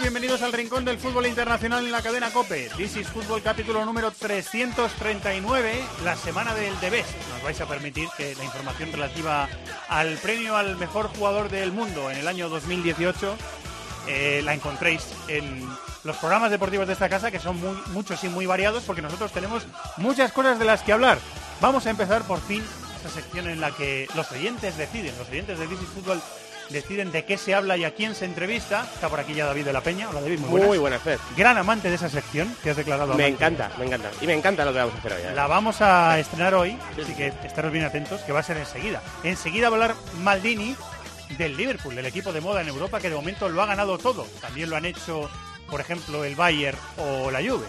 Bienvenidos al Rincón del Fútbol Internacional en la cadena COPE. This is Fútbol capítulo número 339, la semana del Debes. Nos vais a permitir que la información relativa al premio al mejor jugador del mundo en el año 2018 eh, la encontréis en los programas deportivos de esta casa, que son muy, muchos y muy variados, porque nosotros tenemos muchas cosas de las que hablar. Vamos a empezar por fin esta sección en la que los oyentes deciden, los oyentes de This is Fútbol deciden de qué se habla y a quién se entrevista. Está por aquí ya David de la Peña. Hola David, muy buenas. Muy buenas, Fer. Gran amante de esa sección que has declarado. Me amante. encanta, me encanta. Y me encanta lo que vamos a hacer hoy. ¿eh? La vamos a estrenar hoy, así que estaros bien atentos, que va a ser enseguida. Enseguida va a hablar Maldini del Liverpool, del equipo de moda en Europa que de momento lo ha ganado todo. También lo han hecho, por ejemplo, el Bayern o la Juve.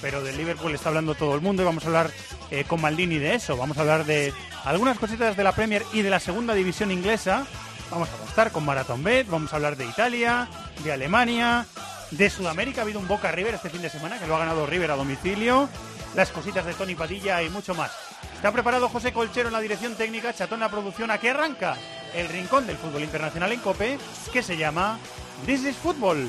Pero del Liverpool está hablando todo el mundo y vamos a hablar eh, con Maldini de eso. Vamos a hablar de algunas cositas de la Premier y de la segunda división inglesa. Vamos a estar con Marathon Bet, vamos a hablar de Italia, de Alemania, de Sudamérica. Ha habido un Boca River este fin de semana que lo ha ganado River a domicilio. Las cositas de Tony Padilla y mucho más. Está preparado José Colchero en la dirección técnica, Chatón la producción. ¿A qué arranca? El rincón del fútbol internacional en Cope, que se llama This is Football.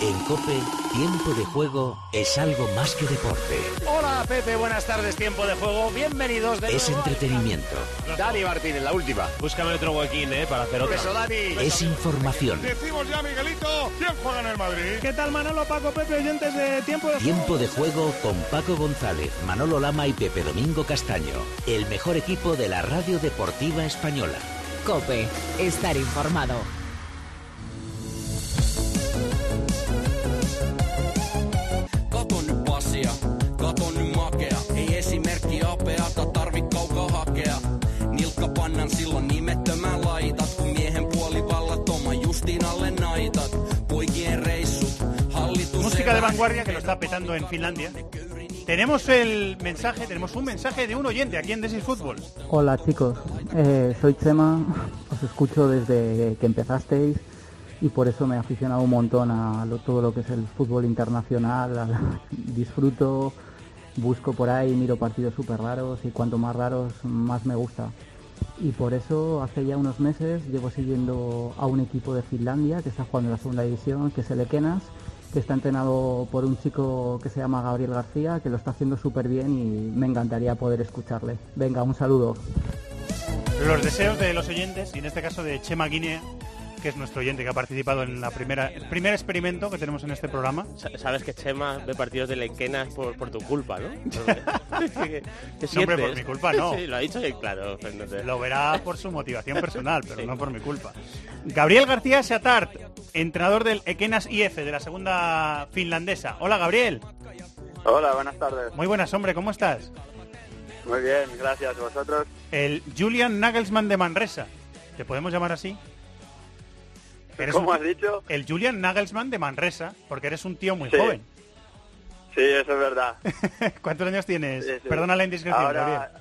En Cope, tiempo de juego es algo más que deporte. Hola, Pepe, buenas tardes, tiempo de juego. Bienvenidos de Es nuevo. entretenimiento. Dani Martínez, la última. Búscame otro huequín, ¿eh? Para hacer otra. Beso, Dani. Es información. Decimos ya, Miguelito, ¿quién juega en el Madrid? ¿Qué tal Manolo, Paco, Pepe, oyentes de Tiempo de Tiempo de juego con Paco González, Manolo Lama y Pepe Domingo Castaño. El mejor equipo de la radio deportiva española. Cope, estar informado. Nyt passia, kato nyt makea. Ei esimerkki apeata, tarvi kaukaa hakea. Nilkka pannan silloin nimettömän laitat, kun miehen puoli vallatoma justiin alle naitat. Poikien reissut, hallitus Música de vanguardia que lo está petando en Finlandia. Tenemos el mensaje, tenemos un mensaje de un oyente aquí en This is Fútbol. Hola chicos, Eh, soy Chema, os escucho desde que empezasteis y por eso me he aficionado un montón a todo lo que es el fútbol internacional, disfruto, busco por ahí, miro partidos súper raros y cuanto más raros más me gusta. Y por eso hace ya unos meses llevo siguiendo a un equipo de Finlandia que está jugando en la segunda división, que es el Ekenas, que está entrenado por un chico que se llama Gabriel García, que lo está haciendo súper bien y me encantaría poder escucharle. Venga, un saludo. Los deseos de los oyentes, y en este caso de Chema Guinea, que es nuestro oyente que ha participado en la primera, el primer experimento que tenemos en este programa. Sa- Sabes que Chema ve partidos de Lenquenas por, por tu culpa, ¿no? ¿Qué, qué No, hombre, por mi culpa no. Sí, lo ha dicho claro, Fernando. Lo verá por su motivación personal, pero no por mi culpa. Gabriel García Satart, entrenador del Ekenas IF de la segunda finlandesa. Hola Gabriel. Hola, buenas tardes. Muy buenas, hombre, ¿cómo estás? Muy bien, gracias. ¿Vosotros? El Julian Nagelsmann de Manresa. ¿Te podemos llamar así? Eres ¿Cómo un- has dicho? El Julian Nagelsmann de Manresa, porque eres un tío muy Sí. joven. Sí, eso es verdad. ¿Cuántos años tienes? Sí, sí. Perdona la indiscreción. Ahora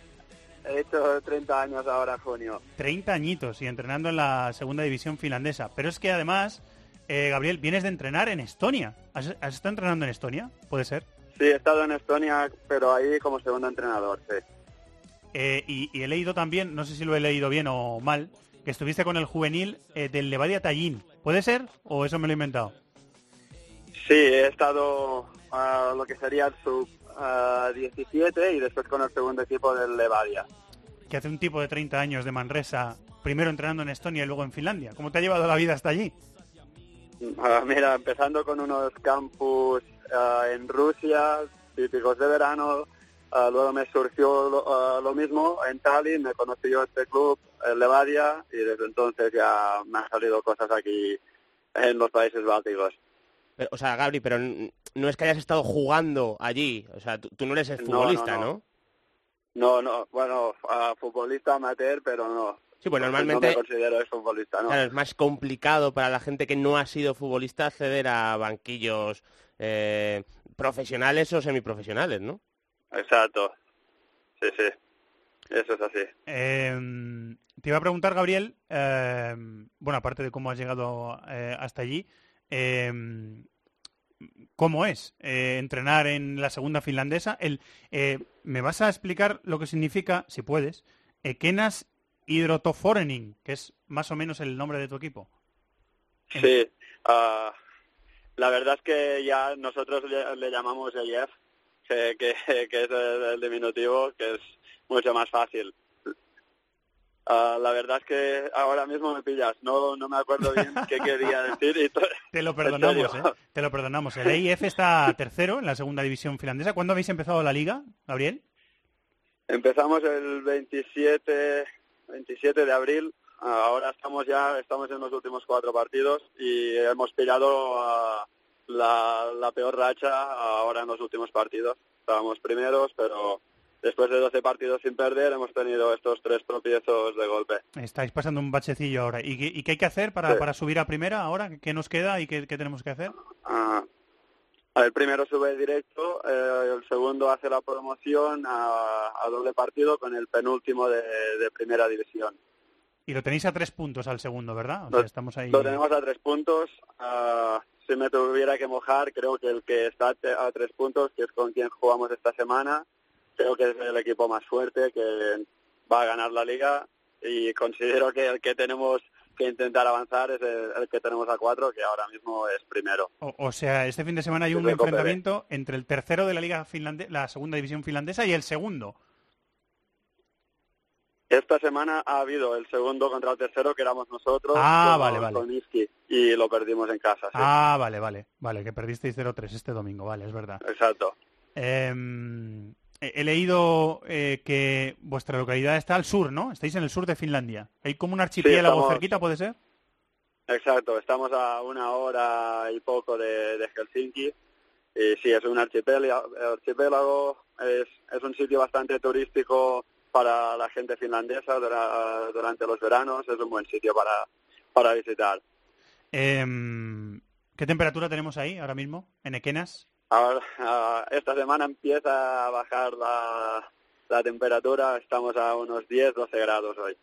he hecho 30 años ahora junio. 30 añitos y entrenando en la segunda división finlandesa. Pero es que además, eh, Gabriel, vienes de entrenar en Estonia. ¿Has, has estado entrenando en Estonia? ¿Puede ser? Sí, he estado en Estonia, pero ahí como segundo entrenador, sí. Eh, y, y he leído también, no sé si lo he leído bien o mal, que estuviste con el juvenil eh, del Levadia Tallinn. ¿Puede ser? ¿O eso me lo he inventado? Sí, he estado a lo que sería el sub ah, 17 y después con el segundo equipo del Levadia. Que hace un tipo de 30 años de Manresa, primero entrenando en Estonia y luego en Finlandia. ¿Cómo te ha llevado la vida hasta allí? Ah, mira, empezando con unos campus ah, en Rusia, típicos de verano, ah, luego me surgió lo, ah, lo mismo en Tallinn, me conoció este club, el Levadia, y desde entonces ya me han salido cosas aquí en los países bálticos. Pero, o sea, Gabri, pero no es que hayas estado jugando allí. O sea, tú, tú no eres el No, no, futbolista, no. ¿no? No, no, bueno, ah, futbolista amateur, pero no. Sí, pues No normalmente me considero futbolista, ¿no? claro, es más complicado para la gente que no ha sido futbolista acceder a banquillos eh, profesionales o semiprofesionales, ¿no? Exacto. Sí, sí. Eso es así. Eh, te iba a preguntar, Gabriel, eh, bueno, aparte de cómo has llegado eh, hasta allí, eh, ¿cómo es eh, entrenar en la segunda finlandesa? El, eh, ¿Me vas a explicar lo que significa, si puedes, Ekenas Hydrotoforening, que es más o menos el nombre de tu equipo? Sí. ah, la verdad es que ya nosotros le, le llamamos EIF, que, que, que es el, diminutivo, que es mucho más fácil. Ah, la verdad es que ahora mismo me pillas, no, no me acuerdo bien qué quería decir. Y Te lo perdonamos, ¿eh? Te lo perdonamos. El EIF está tercero en la segunda división finlandesa. ¿Cuándo habéis empezado la liga, Gabriel? Empezamos el 27, 27 de abril. Ah, Ahora estamos ya, estamos en los últimos cuatro partidos y hemos pillado ah, la, la peor racha ahora en los últimos partidos. Estábamos primeros, pero después de 12 partidos sin perder hemos tenido estos tres tropiezos de golpe. Estáis pasando un bachecillo ahora. ¿Y qué, y qué hay que hacer para, Sí. para subir a primera ahora? ¿Qué nos queda y qué, qué tenemos que hacer? Ah, el primero sube directo, eh, el segundo hace la promoción a, a doble partido con el penúltimo de, de primera división. Y lo tenéis a tres puntos al segundo, ¿verdad? O Lo- sea, estamos ahí. Lo tenemos a tres puntos. ah, si me tuviera que mojar, creo que el que está a tres puntos, que es con quien jugamos esta semana, creo que es el equipo más fuerte, que va a ganar la liga. Y considero que el que tenemos que intentar avanzar es el, el que tenemos a cuatro, que ahora mismo es primero. O, o sea, este fin de semana hay un enfrentamiento entre el tercero de la liga finlandesa, la segunda división finlandesa y el segundo. Esta semana ha habido el segundo contra el tercero, que éramos nosotros, Ah, vale, vale. con Iski, y lo perdimos en casa. sí. Ah, vale, vale. Vale, que perdisteis 0-3 este domingo, vale, es verdad. Exacto. Em, he leído eh, que vuestra localidad está al sur, ¿no? Estáis en el sur de Finlandia. ¿Hay como un archipiélago estamos- cerquita, puede ser? Exacto, estamos a una hora y poco de, de Helsinki y sí, es un archipiélago, archipiélago es, es un sitio bastante turístico para la gente finlandesa dura- durante los veranos, es un buen sitio para, para visitar. Em, ¿Qué temperatura tenemos ahí ahora mismo, en Ekenas? Ahora, ah, esta semana empieza a bajar la, la temperatura, estamos a unos 10, 12 grados hoy.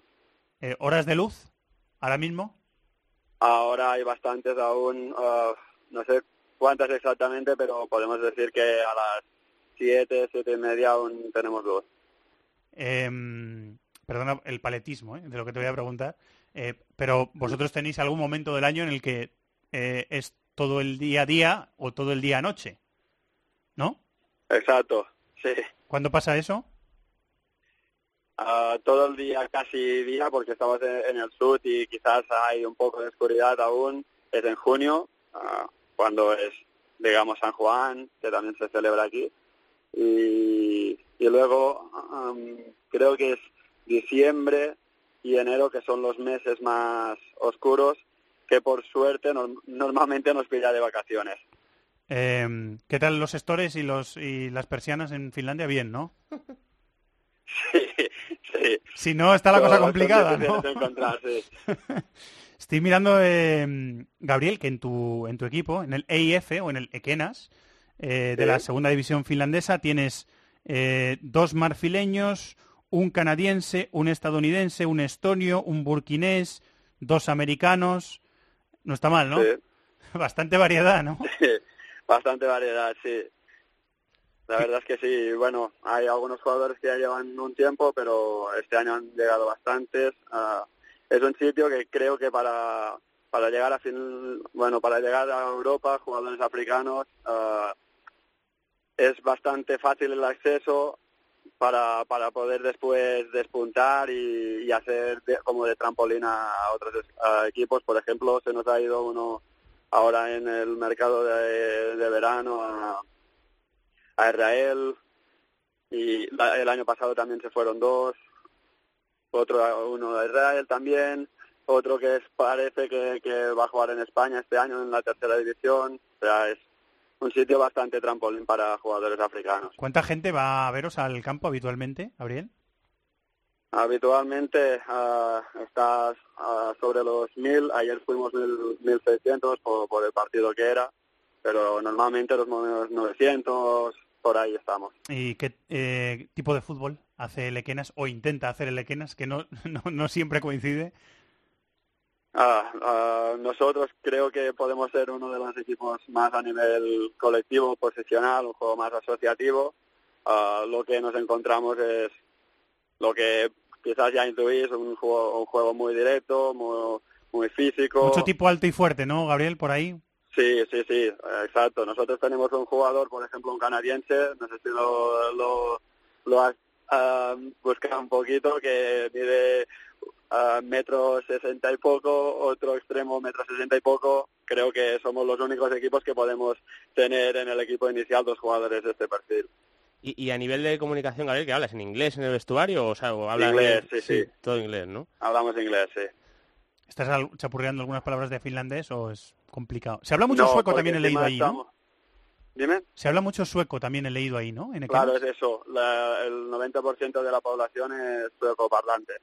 Eh, ¿Horas de luz ahora mismo? Ahora hay bastantes aún, ah, no sé cuántas exactamente, pero podemos decir que a las 7, 7 y media aún tenemos luz. Em, perdona el paletismo ¿eh? de lo que te voy a preguntar, eh, pero vosotros tenéis algún momento del año en el que eh, es todo el día a día o todo el día a noche, ¿no? Exacto, sí. ¿Cuándo pasa eso? Ah, todo el día, casi día, porque estamos en, en el sur y quizás hay un poco de oscuridad aún, es en junio, ah, cuando es, digamos, San Juan, que también se celebra aquí. Y, y luego creo que es diciembre y enero, que son los meses más oscuros, que por suerte norm- normalmente nos pilla de vacaciones. Em, ¿Qué tal los stores y, los, y las persianas en Finlandia? Bien, ¿no? Sí, sí. Si no, está la cosa complicada. Estoy mirando, eh, Gabriel, que en tu, en tu equipo, en el EIF o en el Ekenas, eh, de Sí. la segunda división finlandesa, tienes eh, dos marfileños, un canadiense, un estadounidense, un estonio, un burkinés, dos americanos. No está mal, ¿no? Sí. Bastante variedad, ¿no? Sí, bastante variedad, sí. La verdad es que sí, bueno, hay algunos jugadores que ya llevan un tiempo, pero este año han llegado bastantes. Ah, es un sitio que creo que para para llegar a fin, bueno, para llegar a Europa, jugadores africanos, ah, es bastante fácil el acceso para, para poder después despuntar y, y hacer como de trampolín a otros equipos. Por ejemplo, se nos ha ido uno ahora en el mercado de, de verano a, a Israel y la- el año pasado también se fueron dos, otro uno a Israel también otro que es, parece que, que va a jugar en España este año en la tercera división. O sea, es un sitio bastante trampolín para jugadores africanos. ¿Cuánta gente va a veros al campo habitualmente, Gabriel? Habitualmente ah, estás ah, sobre los 1000, ayer fuimos 1000, 1600 por, por el partido que era, pero normalmente los 900, por ahí estamos. ¿Y qué eh, tipo de fútbol hace Lequenas o intenta hacer el Lequenas, que no, no, no siempre coincide? Ah, ah, nosotros creo que podemos ser uno de los equipos más a nivel colectivo, posicional, un juego más asociativo. Ah, lo que nos encontramos es lo que quizás ya intuís, un juego, un juego muy directo, muy, muy físico. Mucho tipo alto y fuerte, ¿no, Gabriel, por ahí? Sí, sí, sí, exacto. Nosotros tenemos un jugador, por ejemplo, un canadiense, no sé si lo, lo, lo has buscado un poquito, que mide ah, metro sesenta y poco, otro extremo metro sesenta y poco. Creo que somos los únicos equipos que podemos tener en el equipo inicial dos jugadores de este perfil. Y, y a nivel de comunicación, Gabriel, ¿qué hablas? ¿En inglés en el vestuario o, sea, o hablas Inglés, de- sí, sí. Todo inglés, ¿no? Hablamos inglés, sí. ¿Estás chapurreando algunas palabras de finlandés o es complicado? Se habla mucho No, sueco también he leído ahí, ¿no? estamos- Dime. Se habla mucho sueco también he leído ahí, ¿no? En. Claro, es eso. La- el 90% de la población es sueco parlante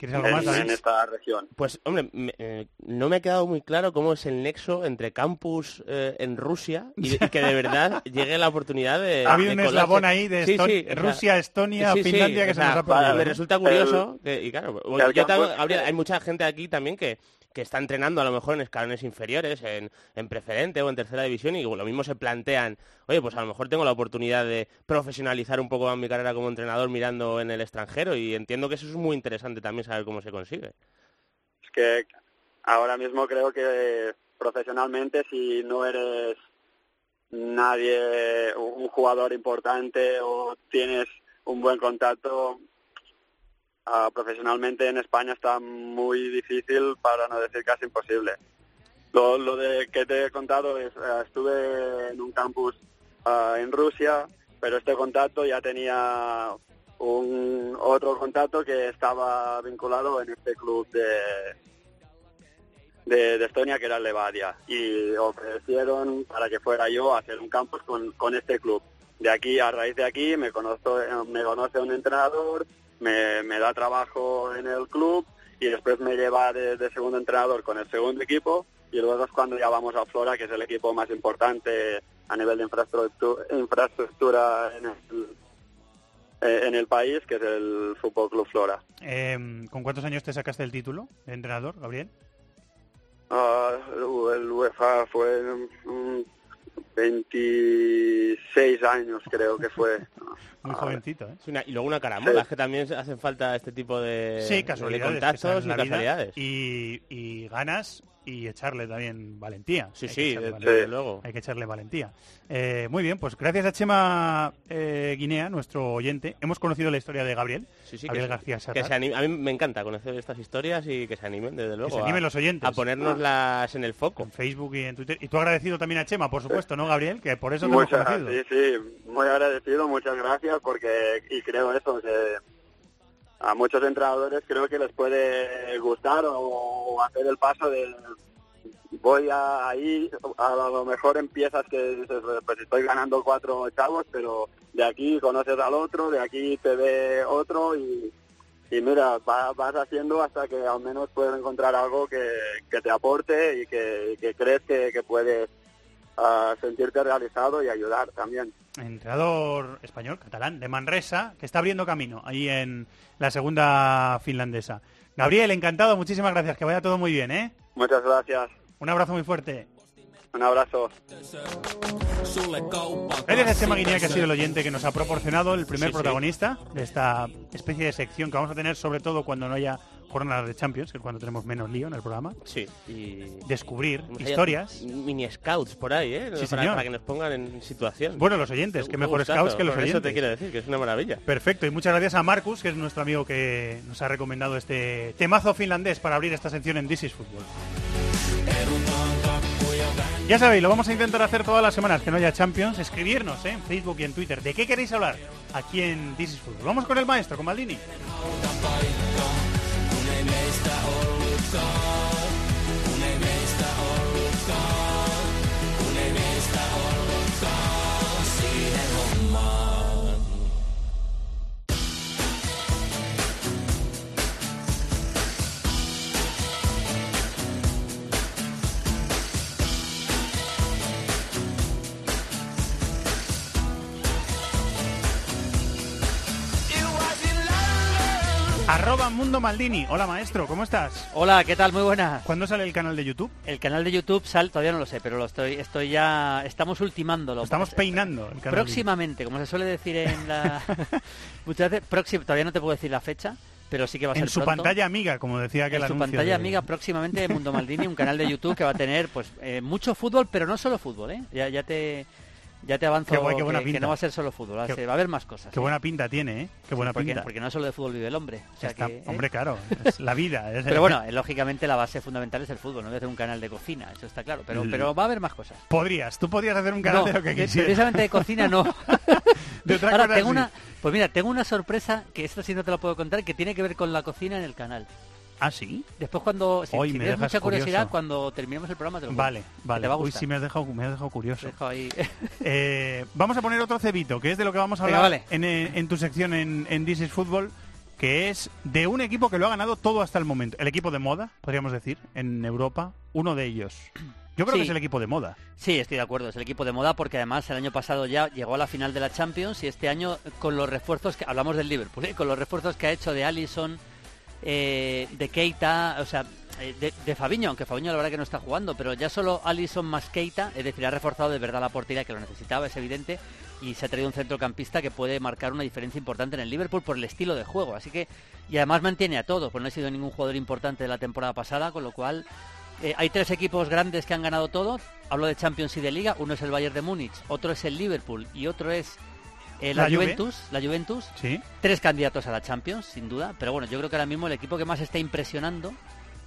¿Quieres algo en, más, David? en esta región. Pues, hombre, me- eh, no me ha quedado muy claro cómo es el nexo entre campus eh, en Rusia y, y que de verdad llegue la oportunidad de. Ha habido un colarse. eslabón ahí de Sí, sea, Rusia, Estonia, sí, sí, Finlandia que o se nos ha. Me resulta curioso que, y claro, yo también- habría- hay mucha gente aquí también que, que está entrenando a lo mejor en escalones inferiores, en, en preferente o en tercera división y lo mismo se plantean, oye, pues a lo mejor tengo la oportunidad de profesionalizar un poco más mi carrera como entrenador mirando en el extranjero y entiendo que eso es muy interesante también saber cómo se consigue. Es que ahora mismo creo que profesionalmente si no eres nadie, un jugador importante o tienes un buen contacto, ah, profesionalmente en España está muy difícil, para no decir casi imposible. Lo, lo de que te he contado es, eh, estuve en un campus ah, en Rusia, pero este contacto ya tenía un otro contacto que estaba vinculado en este club de, de, Estonia que era Levadia y ofrecieron para que fuera yo a hacer un campus con, con este club. De aquí, a raíz de aquí, me, conozco, me conoce un entrenador, me, me da trabajo en el club y después me lleva de, de segundo entrenador con el segundo equipo y luego es cuando ya vamos a Flora, que es el equipo más importante a nivel de infraestructura, infraestructura en el, eh, en el país, que es el Fútbol Club Flora. Eh, ¿Con cuántos años te sacaste el título de entrenador, Gabriel? Ah, el UEFA fue 26 años creo que fue. Muy jovencito, ¿eh? Una- y luego una carambola, Sí. es que también hacen falta este tipo de, Sí, de casualidades. que contactos y la vida. casualidades. Y, y ganas y echarle también valentía. Sí, Hay que sí, echarle de- valentía. desde luego. Hay que echarle valentía. Eh, muy bien, pues gracias a Chema eh, Guinea, nuestro oyente, hemos conocido la historia de Gabriel. Sí, sí, Gabriel que, García que Serrat. se anime- a mí me encanta conocer estas historias y que se animen, desde luego. se animen a, los oyentes. A ponernoslas en el foco. En Facebook y en Twitter. Y tú agradecido también a Chema, por supuesto, ¿no, Gabriel? Que por eso te hemos Muchas, conocido. sí, sí, muy agradecido, muchas gracias, porque, y creo eso, que a muchos entrenadores creo que les puede gustar o hacer el paso de voy a ahí, a lo mejor empiezas que dices, pues estoy ganando cuatro chavos, pero de aquí conoces al otro, de aquí te ve otro y, y mira, va- vas haciendo hasta que al menos puedes encontrar algo que, que te aporte y que, crees que, que puedes ah, sentirte realizado y ayudar también. Entrenador español, catalán, de Manresa, que está abriendo camino ahí en la segunda finlandesa. Gabriel, encantado, muchísimas gracias, que vaya todo muy bien, ¿eh? Muchas gracias, Un abrazo muy fuerte. un abrazo. Gracias a Chema Guinea, que ha sido el oyente que nos ha proporcionado el primer Sí, sí. protagonista de esta especie de sección que vamos a tener, sobre todo cuando no haya jornadas de Champions, que es cuando tenemos menos lío en el programa. Sí, y... Descubrir historias. Mini scouts por ahí, ¿eh? Sí, para, señor. para que nos pongan en situación. Bueno, los oyentes, que mejor gustazo, scouts que los oyentes. Eso te quiero decir, que es una maravilla. Perfecto, y muchas gracias a Marcus, que es nuestro amigo que nos ha recomendado este temazo finlandés para abrir esta sección en This is Football. Ya sabéis, lo vamos a intentar hacer todas las semanas que no haya Champions. Escribirnos ¿eh? en Facebook y en Twitter. ¿De qué queréis hablar aquí en This is Football? Vamos con el maestro, con Maldini. that all was gone. Arroba Mundo Maldini. Hola maestro, ¿cómo estás? Hola, ¿qué tal? Muy buenas. ¿Cuándo sale el canal de YouTube? El canal de YouTube sal, todavía no lo sé, pero lo estoy, estoy ya, estamos ultimándolo. Estamos peinando el canal. Próximamente, como se suele decir en la, muchas veces, próximo, todavía no te puedo decir la fecha, pero sí que va a En ser su pronto. pantalla amiga, como decía aquel en su pantalla de- amiga próximamente Mundo Maldini, un canal de YouTube que va a tener pues eh, mucho fútbol, pero no solo fútbol, ¿eh? Ya, ya te ya te avanzo Qué guay, qué que, buena que pinta. no va a ser solo fútbol, va a, Qué- ser- va a haber más cosas. Qué ¿eh? buena pinta tiene, ¿eh? Qué buena porque, pinta. porque no solo de fútbol vive el hombre. o sea Está- que, ¿eh? Hombre, claro, es la vida. es- Pero bueno, eh, lógicamente la base fundamental es el fútbol, no voy a hacer un canal de cocina, eso está claro, pero, pero va a haber más cosas. Podrías, tú podrías hacer un canal No, de lo que de- quisieras. precisamente de cocina no. De otra Ahora cosa tengo sí. una, pues mira, tengo una sorpresa que esto sí no te lo puedo contar, que tiene que ver con la cocina en el canal. ¿Ah, sí? Después cuando, si, Hoy si me tienes dejas mucha curiosidad, curioso. cuando terminemos el programa te lo Vale, vale. Te va a Uy, gustar. sí me has dejado, me has dejado curioso. Te dejo ahí. Eh, vamos a poner otro cebito, que es de lo que vamos a Venga, hablar vale. en, eh, en tu sección en, en This is Football, que es de un equipo que lo ha ganado todo hasta el momento. El equipo de moda, podríamos decir, en Europa, uno de ellos. Yo creo Sí. que es el equipo de moda. Sí, estoy de acuerdo, es el equipo de moda porque además el año pasado ya llegó a la final de la Champions y este año con los refuerzos que hablamos del Liverpool, ¿eh? con los refuerzos que ha hecho de Allison, eh, de Keita, o sea, eh, de, Fabiño, aunque Fabiño la verdad que no está jugando, pero ya solo Allison más Keita, es decir, ha reforzado de verdad la portería que lo necesitaba, es evidente, y se ha traído un centrocampista que puede marcar una diferencia importante en el Liverpool por el estilo de juego, así que y además mantiene a todos, pues no ha sido ningún jugador importante de la temporada pasada, con lo cual eh, hay tres equipos grandes que han ganado todo. Hablo de Champions y de Liga. Uno es el Bayern de Múnich, otro es el Liverpool y otro es eh, la, La Juve. Juventus. La Juventus. Sí. Tres candidatos a la Champions, sin duda. Pero bueno, yo creo que ahora mismo el equipo que más está impresionando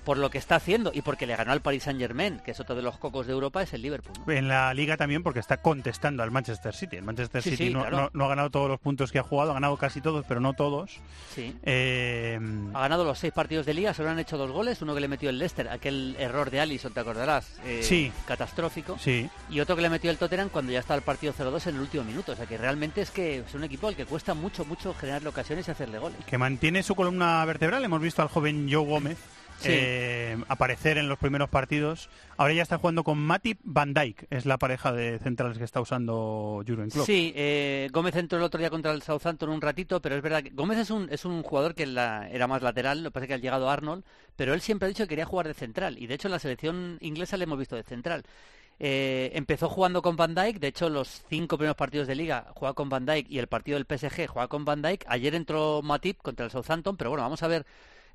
por lo que está haciendo y porque le ganó al Paris Saint Germain, que es otro de los cocos de Europa, es el Liverpool. ¿no? En la liga también porque está contestando al Manchester City. El Manchester Sí, City sí, no, claro. no- no ha ganado todos los puntos que ha jugado, ha ganado casi todos, pero no todos. Sí. Eh, Ha ganado los seis partidos de liga, solo han hecho dos goles, uno que le metió el Leicester, aquel error de Allison, te acordarás, Eh, Sí. catastrófico. sí. y otro que le metió el Tottenham cuando ya está el partido 0-2 en el último minuto. O sea que realmente es que es un equipo al que cuesta mucho, mucho generarle ocasiones y hacerle goles. que mantiene su columna vertebral. Hemos visto al joven Joe Gómez Sí. eh, aparecer en los primeros partidos. Ahora ya está jugando con Matip Van Dijk, es la pareja de centrales que está usando Jurgen Klopp. Sí, eh, Gómez entró el otro día contra el Southampton un ratito, pero es verdad que Gómez es un, es un jugador que la- era más lateral, lo que pasa es que ha llegado Arnold, pero él siempre ha dicho que quería jugar de central, y de hecho en la selección inglesa le hemos visto de central. Eh, empezó jugando con Van Dijk, de hecho los cinco primeros partidos de liga juega con Van Dijk y el partido del PSG juega con Van Dijk. Ayer entró Matip contra el Southampton, pero bueno, vamos a ver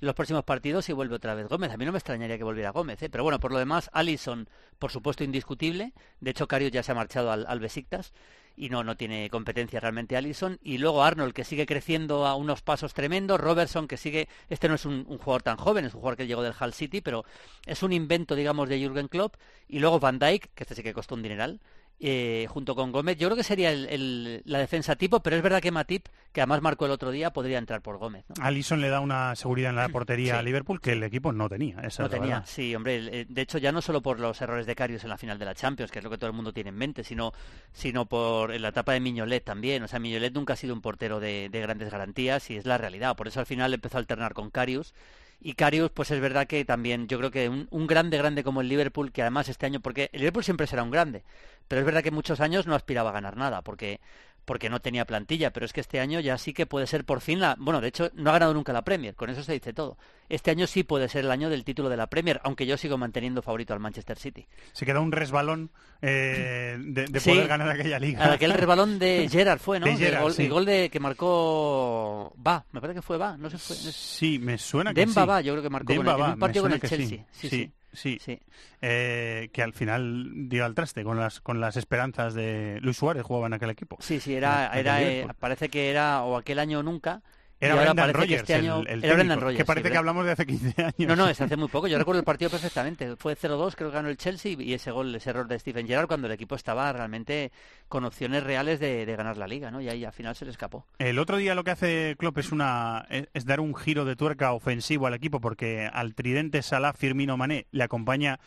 los próximos partidos si vuelve otra vez Gómez. A mí no me extrañaría que volviera Gómez, ¿eh? pero bueno, por lo demás, Allison, por supuesto, indiscutible. De hecho, Karius ya se ha marchado al, Besiktas y no, no tiene competencia realmente Allison. Y luego Arnold, que sigue creciendo a unos pasos tremendos. Robertson, que sigue. Este no es un, jugador tan joven, es un jugador que llegó del Hull City, pero es un invento, digamos, de Jürgen Klopp. Y luego Van Dijk, que este sí que costó un dineral. Eh, junto con Gómez, yo creo que sería el- el- la defensa tipo, pero es verdad que Matip, que además marcó el otro día, podría entrar por Gómez. ¿no? Alisson le da una seguridad en la portería Sí. a Liverpool que el equipo no tenía. Esa No tenía, verdad. sí, hombre. eh, De hecho, ya no solo por los errores de Carius en la final de la Champions, que es lo que todo el mundo tiene en mente, sino, sino por en la etapa de Miñolet también. O sea, Miñolet nunca ha sido un portero de, de grandes garantías y es la realidad. Por eso al final empezó a alternar con Carius. Y Carius, pues es verdad que también, yo creo que un, un grande, grande como el Liverpool, que además este año, porque el Liverpool siempre será un grande, pero es verdad que muchos años no aspiraba a ganar nada, porque porque no tenía plantilla, pero es que este año ya sí que puede ser por fin la... Bueno, de hecho, no ha ganado nunca la Premier, con eso se dice todo. Este año sí puede ser el año del título de la Premier, aunque yo sigo manteniendo favorito al Manchester City. Se queda un resbalón eh, de, de Sí. poder ganar aquella liga. Aquel resbalón de Gerard fue, ¿no? De El gol, sí. el gol de que marcó Va, me parece que fue Va, no sé fue. no sé. Sí, me suena que Demba sí. Va, yo creo que marcó con en un partido con el Chelsea. Sí, sí, sí. sí. Eh, que al final dio al traste con las con las esperanzas de Luis Suárez jugaba en aquel equipo. Sí, sí, era, era eh, Liverpool. parece que era o aquel año o nunca Era y ahora Brendan Rodgers, este año- el, el era Brendan técnico, Rodgers, que sí, parece que hablamos de hace 15 años. No, no, es hace muy poco. Yo recuerdo el partido perfectamente. Fue 0-2, creo que ganó el Chelsea y ese gol, ese error de Stephen Gerrard cuando el equipo estaba realmente con opciones reales de, de ganar la liga, ¿no? Y ahí al final se le escapó. El otro día lo que hace Klopp es una es, es dar un giro de tuerca ofensivo al equipo porque al tridente Salah Firmino Mané le acompaña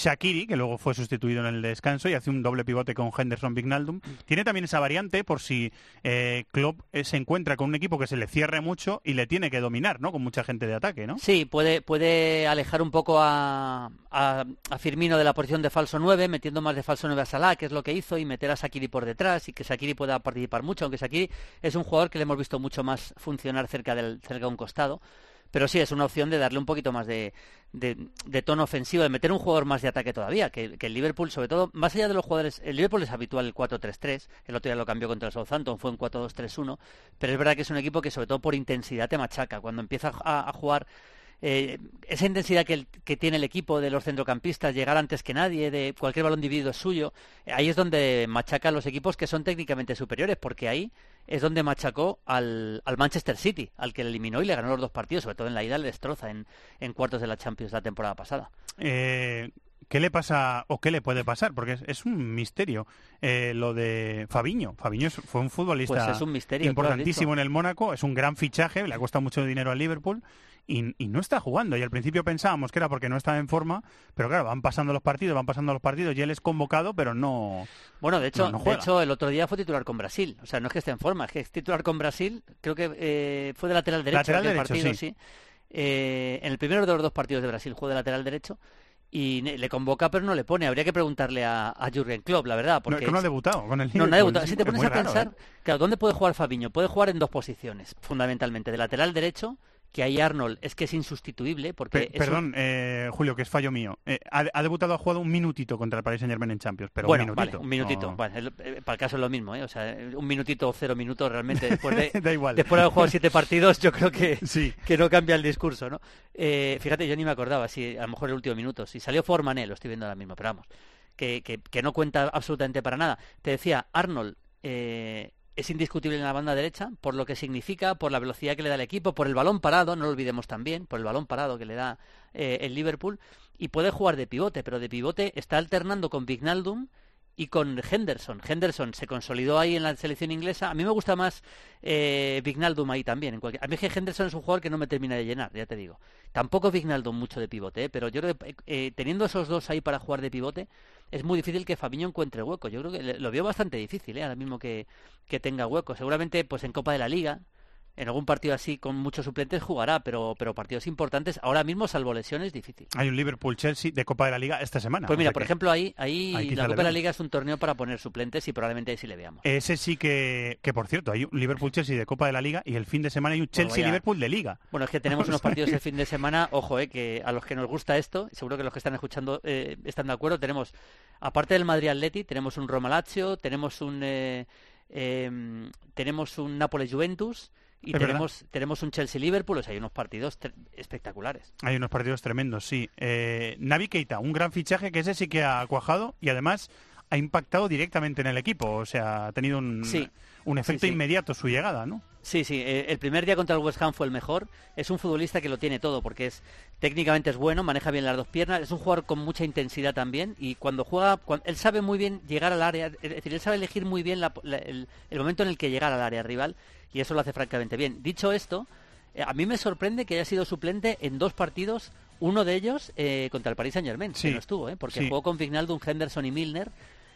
Shakiri, que luego fue sustituido en el descanso y hace un doble pivote con Henderson Vignaldum. Tiene también esa variante por si eh, Klopp eh, se encuentra con un equipo que se le cierre mucho y le tiene que dominar, ¿no? Con mucha gente de ataque, ¿no? Sí, puede, puede alejar un poco a, Firmino de la posición de falso 9, metiendo más de falso 9 a Salah, que es lo que hizo, y meter a Sakiri por detrás y que Sakiri pueda participar mucho, aunque Sakiri es un jugador que le hemos visto mucho más funcionar cerca, del, cerca de un costado. Pero sí, es una opción de darle un poquito más de, tono ofensivo, de meter un jugador más de ataque todavía, que, el Liverpool, sobre todo, más allá de los jugadores, el Liverpool es habitual el 4-3-3, el otro día lo cambió contra el Southampton, fue un 4-2-3-1, pero es verdad que es un equipo que sobre todo por intensidad te machaca. Cuando empieza a, jugar eh, esa intensidad que, el- que tiene el equipo de los centrocampistas, llegar antes que nadie, de cualquier balón dividido es suyo, ahí es donde machaca a los equipos que son técnicamente superiores, porque ahí es donde machacó al, al Manchester City, al que le eliminó y le ganó los dos partidos, sobre todo en la ida le destroza en, en cuartos de la Champions la temporada pasada. Eh, ¿Qué le pasa o qué le puede pasar? Porque es, es un misterio eh, lo de Fabiño. Fabiño fue un futbolista Pues es un misterio, importantísimo en el Mónaco, es un gran fichaje, le ha costado mucho dinero al Liverpool y, y no está jugando. Y al principio pensábamos que era porque no estaba en forma, pero claro, van pasando los partidos, van pasando los partidos y él es convocado, pero no. Bueno, de hecho, no, no de juega. hecho, el otro día fue titular con Brasil. O sea, no es que esté en forma, es que es titular con Brasil. Creo que eh, fue de lateral derecho Lateral derecho, partido, sí. sí. Eh, en el primero de los dos partidos de Brasil jugó de lateral derecho y le convoca pero no le pone. Habría que preguntarle a, a Jürgen Klopp, la verdad. No, Porque es que no ha debutado con el no, no ha Liverpool. debutado. Si te Es pones a raro, pensar, ¿eh? claro, ¿dónde puede jugar Fabiño? Puede jugar en dos posiciones, fundamentalmente. De lateral derecho, que ahí Arnold es que es insustituible porque Pe- un- perdón, eh, Julio, que es fallo mío. Eh, ha, ha debutado, ha jugado un minutito contra el Paris Saint Germain en Champions, pero bueno, un vale, minutito. un minutito. No- Bueno, el- eh, para el caso es lo mismo, ¿eh? O sea, un minutito o cero minutos realmente después de, Da igual. después de haber jugado siete partidos, yo creo que, Sí. que no cambia el discurso, ¿no? Eh, fíjate, yo ni me acordaba, si a lo mejor el último minuto. Si salió Formané, lo estoy viendo ahora mismo, pero vamos, que, que, que no cuenta absolutamente para nada. Te decía, Arnold eh, es indiscutible en la banda derecha, por lo que significa, por la velocidad que le da el equipo, por el balón parado, no lo olvidemos también, por el balón parado que le da eh, el Liverpool, y puede jugar de pivote, pero de pivote está alternando con Vignaldum y con Henderson. Henderson se consolidó ahí en la selección inglesa. A mí me gusta más eh, Vignaldum ahí también. En cualquier... A mí es que Henderson es un jugador que no me termina de llenar, ya te digo. Tampoco Vignaldum mucho de pivote, ¿eh? pero yo creo que eh, teniendo esos dos ahí para jugar de pivote, es muy difícil que Fabiño encuentre hueco. Yo creo que lo veo bastante difícil, ¿eh? ahora mismo que, que tenga hueco. Seguramente pues en Copa de la Liga, en algún partido así con muchos suplentes jugará, pero, pero partidos importantes, ahora mismo salvo lesiones, difícil. Hay un Liverpool-Chelsea de Copa de la Liga esta semana. Pues mira, por que ejemplo, ahí, ahí, la Copa de la. Liga es un torneo para poner suplentes y probablemente ahí sí le veamos. Ese sí que, que por cierto, hay un Liverpool-Chelsea de Copa de la Liga y el fin de semana hay un Bueno, Chelsea-Liverpool de Liga. Bueno, es que tenemos unos partidos el fin de semana, ojo, eh, que a los que nos gusta esto, seguro que los que están escuchando eh, están de acuerdo, tenemos, aparte del Madrid Atleti, tenemos un Roma Lazio, tenemos un eh, eh, tenemos un Nápoles Juventus y tenemos, tenemos un Chelsea Liverpool, o sea, hay unos partidos espectaculares. Hay unos partidos tremendos, sí. Eh, Navi Keita, un gran fichaje que ese sí que ha cuajado y además ha impactado directamente en el equipo. O sea, ha tenido un, Sí. un efecto Sí, sí. inmediato su llegada, ¿no? Sí, sí, eh, el primer día contra el West Ham fue el mejor. Es un futbolista que lo tiene todo, porque es técnicamente es bueno, maneja bien las dos piernas, es un jugador con mucha intensidad también y cuando juega, cuan- él sabe muy bien llegar al área, es decir, él sabe elegir muy bien la- la- el, el momento en el que llegar al área rival y eso lo hace francamente bien. Dicho esto, eh, a mí me sorprende que haya sido suplente en dos partidos, uno de ellos eh, contra el Paris Saint Germain, Sí, que no estuvo, ¿eh? porque sí. jugó con Vignaldum, Henderson y Milner.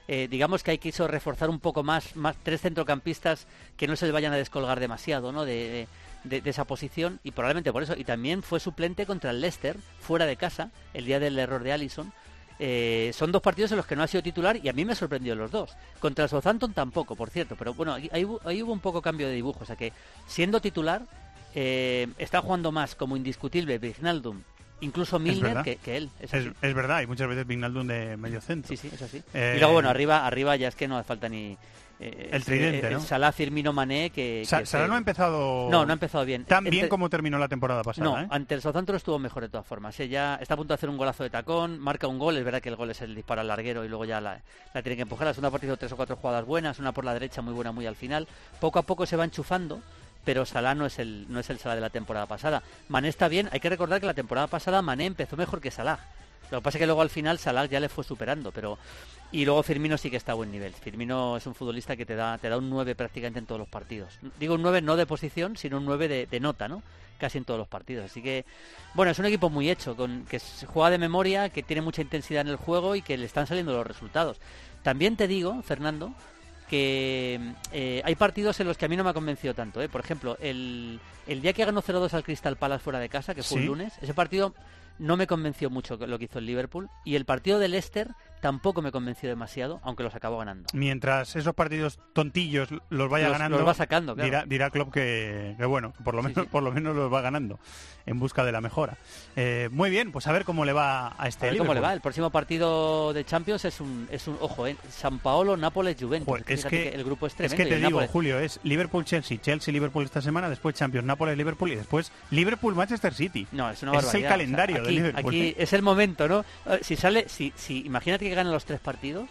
Eh, digamos que ahí quiso reforzar un poco más, más tres centrocampistas que no se vayan a descolgar demasiado ¿no? de, de- esa posición y probablemente por eso. Y también fue suplente contra el Leicester, fuera de casa, el día del error de Allison. Eh, son dos partidos en los que no ha sido titular y a mí me sorprendió los dos. Contra el Southampton tampoco, por cierto, pero bueno, ahí, ahí hubo un poco cambio de dibujo. O sea que siendo titular, eh, está jugando más como indiscutible Vignaldum, incluso Milner, que, que él. Es, es verdad, y muchas veces Vignaldum de medio centro. Sí, sí, es así. Eh, Y luego, bueno, arriba, arriba ya es que no hace falta ni... eh, El tridente, eh, ¿no? Salah, Firmino, Mané, que... Que Salah no ha empezado No, no ha empezado bien. tan bien como terminó la temporada pasada. No, ¿eh? ante el Southampton estuvo mejor de todas formas. ¿eh? Ya está a punto de hacer un golazo de tacón, marca un gol, es verdad que el gol es el disparo al larguero y luego ya la, la tiene que empujar. La segunda parte hizo tres o cuatro jugadas buenas, una por la derecha muy buena muy al final. Poco a poco se va enchufando, pero Salah no es el no es el Salah de la temporada pasada. Mané está bien, hay que recordar que la temporada pasada Mané empezó mejor que Salah. Lo que pasa es que luego al final Salah ya le fue superando, pero y luego Firmino sí que está a buen nivel. Firmino es un futbolista que te da te da un 9 prácticamente en todos los partidos. Digo un 9 no de posición, sino un 9 de, de nota, ¿no? Casi en todos los partidos. Así que bueno, es un equipo muy hecho, con que juega de memoria, que tiene mucha intensidad en el juego y que le están saliendo los resultados. También te digo, Fernando, que eh, hay partidos en los que a mí no me ha convencido tanto. ¿eh? Por ejemplo, el, el día que ganó 0-2 al Crystal Palace fuera de casa, que fue Sí. el lunes, ese partido no me convenció mucho lo que hizo el Liverpool. Y el partido del Leicester tampoco me convenció demasiado, aunque los acabó ganando. Mientras esos partidos tontillos los vaya Los- ganando, los va sacando, claro. dirá, dirá Klopp que, que bueno, que por lo menos por lo menos los va ganando en busca de la mejora. Eh, muy bien, pues a ver cómo le va a este A ver cómo le Liverpool. va. El próximo partido de Champions es un, es un ojo, ¿eh? San Paolo, Nápoles, Juventus. Joder, Es es que, que, el grupo es es tremendo. que y te digo, Nápoles- Julio, es Liverpool-Chelsea, Chelsea-Liverpool esta semana, después Champions, Nápoles-Liverpool y después Liverpool-Manchester City. No, es una barbaridad. el calendario O sea, de aquí, Liverpool. Aquí es el momento, ¿no? Eh, Si sale, si, si imagínate que ganan los tres partidos,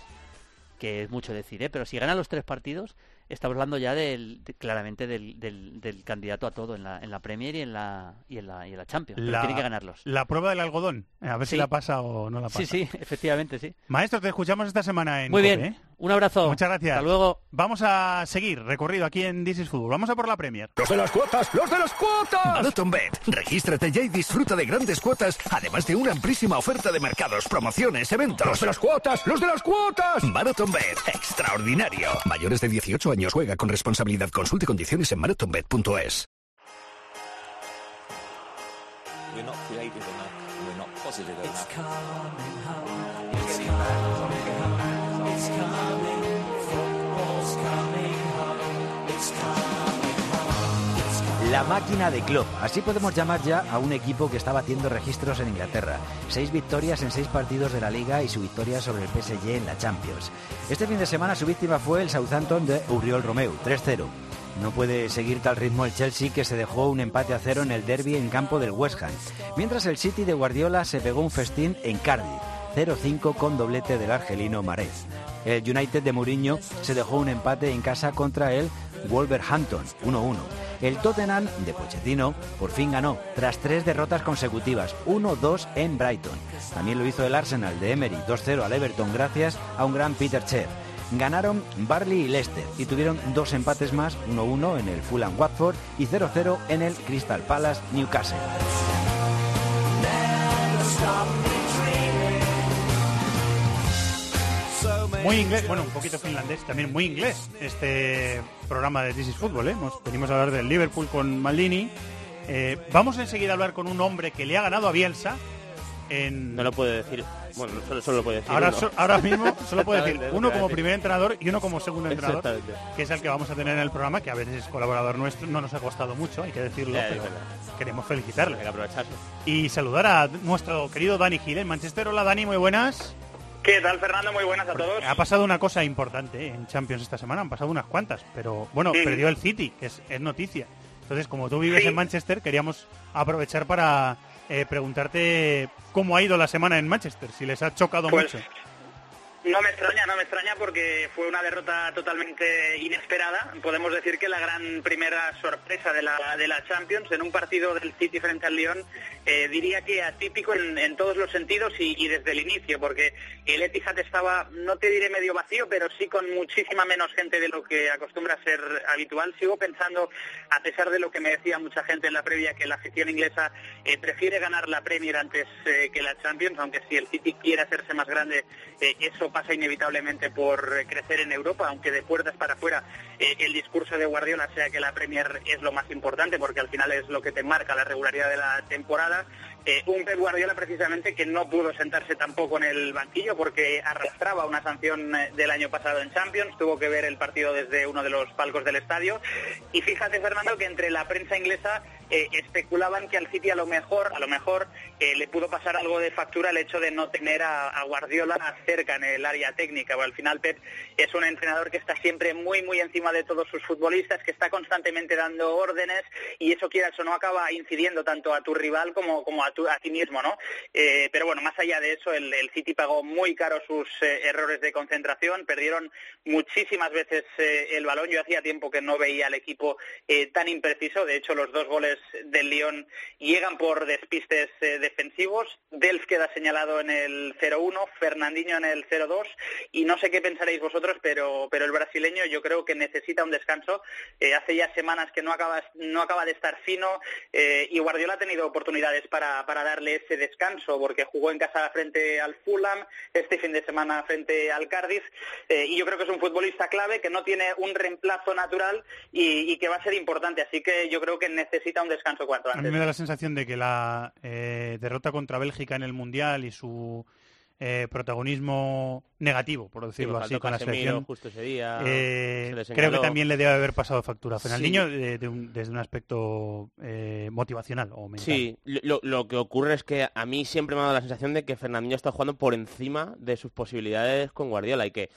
que es mucho decir, ¿eh? Pero si ganan los tres partidos, estamos hablando ya del, de- claramente del, del, del candidato a todo en la, en la Premier y en la, y en la, y en la Champions. Pero tiene que ganarlos. La prueba del algodón, a ver si la pasa o no la pasa. Sí, sí, efectivamente, sí. Maestro, te escuchamos esta semana en Muy COPE, bien. ¿eh? Un abrazo. Muchas gracias. Hasta luego. Vamos a seguir recorrido aquí en This is Football. Vamos a por la Premier. ¡Los de las cuotas! ¡Los de las cuotas! MarathonBet. Regístrate ya y disfruta de grandes cuotas, además de una amplísima oferta de mercados, promociones, eventos. ¡Los de las cuotas! ¡Los de las cuotas! MarathonBet. Extraordinario. Mayores de 18 años juega con responsabilidad. Consulte condiciones en marathonbet.es. Not creative enough. We're not positive enough. La máquina de Klopp. Así podemos llamar ya a un equipo que está batiendo registros en Inglaterra. Seis victorias en seis partidos de la Liga y su victoria sobre el PSG en la Champions. Este fin de semana su víctima fue el Southampton de Uriol Romeu, 3-0. No puede seguir tal ritmo el Chelsea que se dejó un empate a cero en el derby en campo del West Ham. Mientras el City de Guardiola se pegó un festín en Cardiff, 0-5 con doblete del argelino Marez. El United de Mourinho se dejó un empate en casa contra el Wolverhampton, 1-1. El Tottenham de Pochettino por fin ganó, tras tres derrotas consecutivas, 1-2 en Brighton. También lo hizo el Arsenal de Emery, 2-0 al Everton gracias a un gran Peter Cech. Ganaron Barley y Leicester y tuvieron dos empates más, 1-1 en el Fulham Watford y 0-0 en el Crystal Palace Newcastle. Muy inglés, bueno, un poquito finlandés, también muy inglés este programa de This is Football. ¿eh? Venimos a hablar del Liverpool con Maldini. Eh, vamos enseguida a hablar con un hombre que le ha ganado a Bielsa en... No lo puede decir. Bueno, solo, solo lo puede decir. Ahora, uno. so- ahora mismo solo puede decir uno como primer entrenador y uno como segundo entrenador, que es el que vamos a tener en el programa, que a veces es colaborador nuestro, no nos ha costado mucho, hay que decirlo, Ya, pero queremos felicitarle. Hay que aprovecharlo. Y saludar a nuestro querido Dani Gil en Manchester. Hola Dani, muy buenas. ¿Qué tal, Fernando? Muy buenas a todos. Ha pasado una cosa importante ¿eh? en Champions esta semana, han pasado unas cuantas, pero bueno, perdió el City, que es, es noticia. Entonces, como tú vives Sí. en Manchester, queríamos aprovechar para eh, preguntarte cómo ha ido la semana en Manchester, si les ha chocado Pues, mucho. No me extraña, no me extraña porque fue una derrota totalmente inesperada. Podemos decir que la gran primera sorpresa de la, de la Champions en un partido del City frente al Lyon, eh, diría que atípico en, todos los sentidos y, desde el inicio, porque el Etihad estaba, no te diré medio vacío, pero sí con muchísima menos gente de lo que acostumbra ser habitual. Sigo pensando, a pesar de lo que me decía mucha gente en la previa, que la afición inglesa eh, prefiere ganar la Premier antes eh, que la Champions, aunque si el City quiere hacerse más grande, eso pasa inevitablemente por crecer en Europa, aunque de puertas para afuera el discurso de Guardiola sea que la Premier es lo más importante, porque al final es lo que te marca la regularidad de la temporada sala eh, un Pep Guardiola precisamente que no pudo sentarse tampoco en el banquillo porque arrastraba una sanción eh, del año pasado en Champions, tuvo que ver el partido desde uno de los palcos del estadio y fíjate Fernando que entre la prensa inglesa eh, especulaban que al City a lo mejor, a lo mejor le pudo pasar algo de factura el hecho de no tener a, Guardiola cerca en el área técnica. Al final Pep es un entrenador que está siempre muy muy encima de todos sus futbolistas, que está constantemente dando órdenes y eso quieras o no acaba incidiendo tanto a tu rival como, como a a, ti mismo, ¿no? Eh, pero bueno, más allá de eso, el, City pagó muy caro sus eh, errores de concentración, perdieron muchísimas veces eh, el balón. Yo hacía tiempo que no veía al equipo tan impreciso. De hecho, los dos goles del Lyon llegan por despistes defensivos. Delf queda señalado en el 0-1, Fernandinho en el 0-2 y no sé qué pensaréis vosotros, pero, pero el brasileño yo creo que necesita un descanso. hace ya semanas que no acaba, no acaba de estar fino y Guardiola ha tenido oportunidades para, para darle ese descanso, porque jugó en casa frente al Fulham, este fin de semana frente al Cardiff, eh, y yo creo que es un futbolista clave que no tiene un reemplazo natural y, que va a ser importante, así que yo creo que necesita un descanso cuanto antes. A mí me da la sensación de que la eh, derrota contra Bélgica en el Mundial y su eh, protagonismo negativo, por decirlo así, con la selección. Eh, creo que también le debe haber pasado factura a niño desde un aspecto eh, motivacional o mental. Sí, lo, que ocurre es que a mí siempre me ha dado la sensación de que Fernandinho está jugando por encima de sus posibilidades con Guardiola y que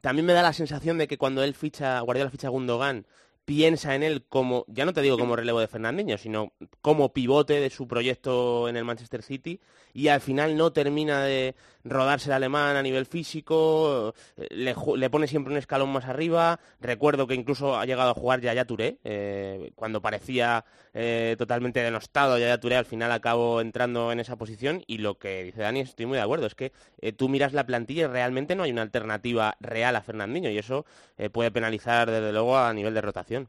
también me da la sensación de que cuando él ficha, Guardiola ficha a Gundogan, piensa en él como, ya no te digo como relevo de Fernandinho, sino como pivote de su proyecto en el Manchester City y al final no termina de rodarse el alemán a nivel físico, eh, le, pone siempre un escalón más arriba, recuerdo que incluso ha llegado a jugar Yaya Touré, eh, cuando parecía eh, totalmente denostado Yaya Touré, al final acabó entrando en esa posición y lo que dice Dani, estoy muy de acuerdo, es que tú miras la plantilla y realmente no hay una alternativa real a Fernandinho y eso puede penalizar desde luego a nivel de rotación.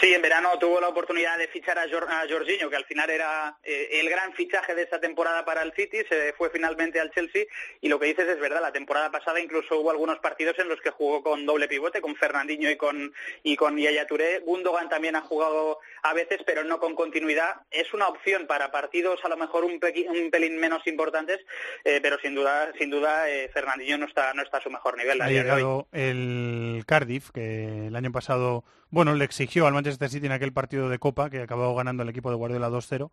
Sí, en verano tuvo la oportunidad de fichar a, Jorginho, que al final era eh, el gran fichaje de esta temporada para el City, se fue finalmente al Chelsea y lo que dices es verdad, la temporada pasada incluso hubo algunos partidos en los que jugó con doble pivote, con Fernandinho y con, y con Yaya Touré. Gundogan también ha jugado a veces, pero no con continuidad. Es una opción para partidos a lo mejor un, pelín menos importantes, eh, pero sin duda, sin duda eh, Fernandinho no está, no está a su mejor nivel. Ha llegado el Cardiff, que el año pasado bueno, le exigió al Manchester City en aquel partido de Copa, que acabó ganando el equipo de Guardiola 2-0,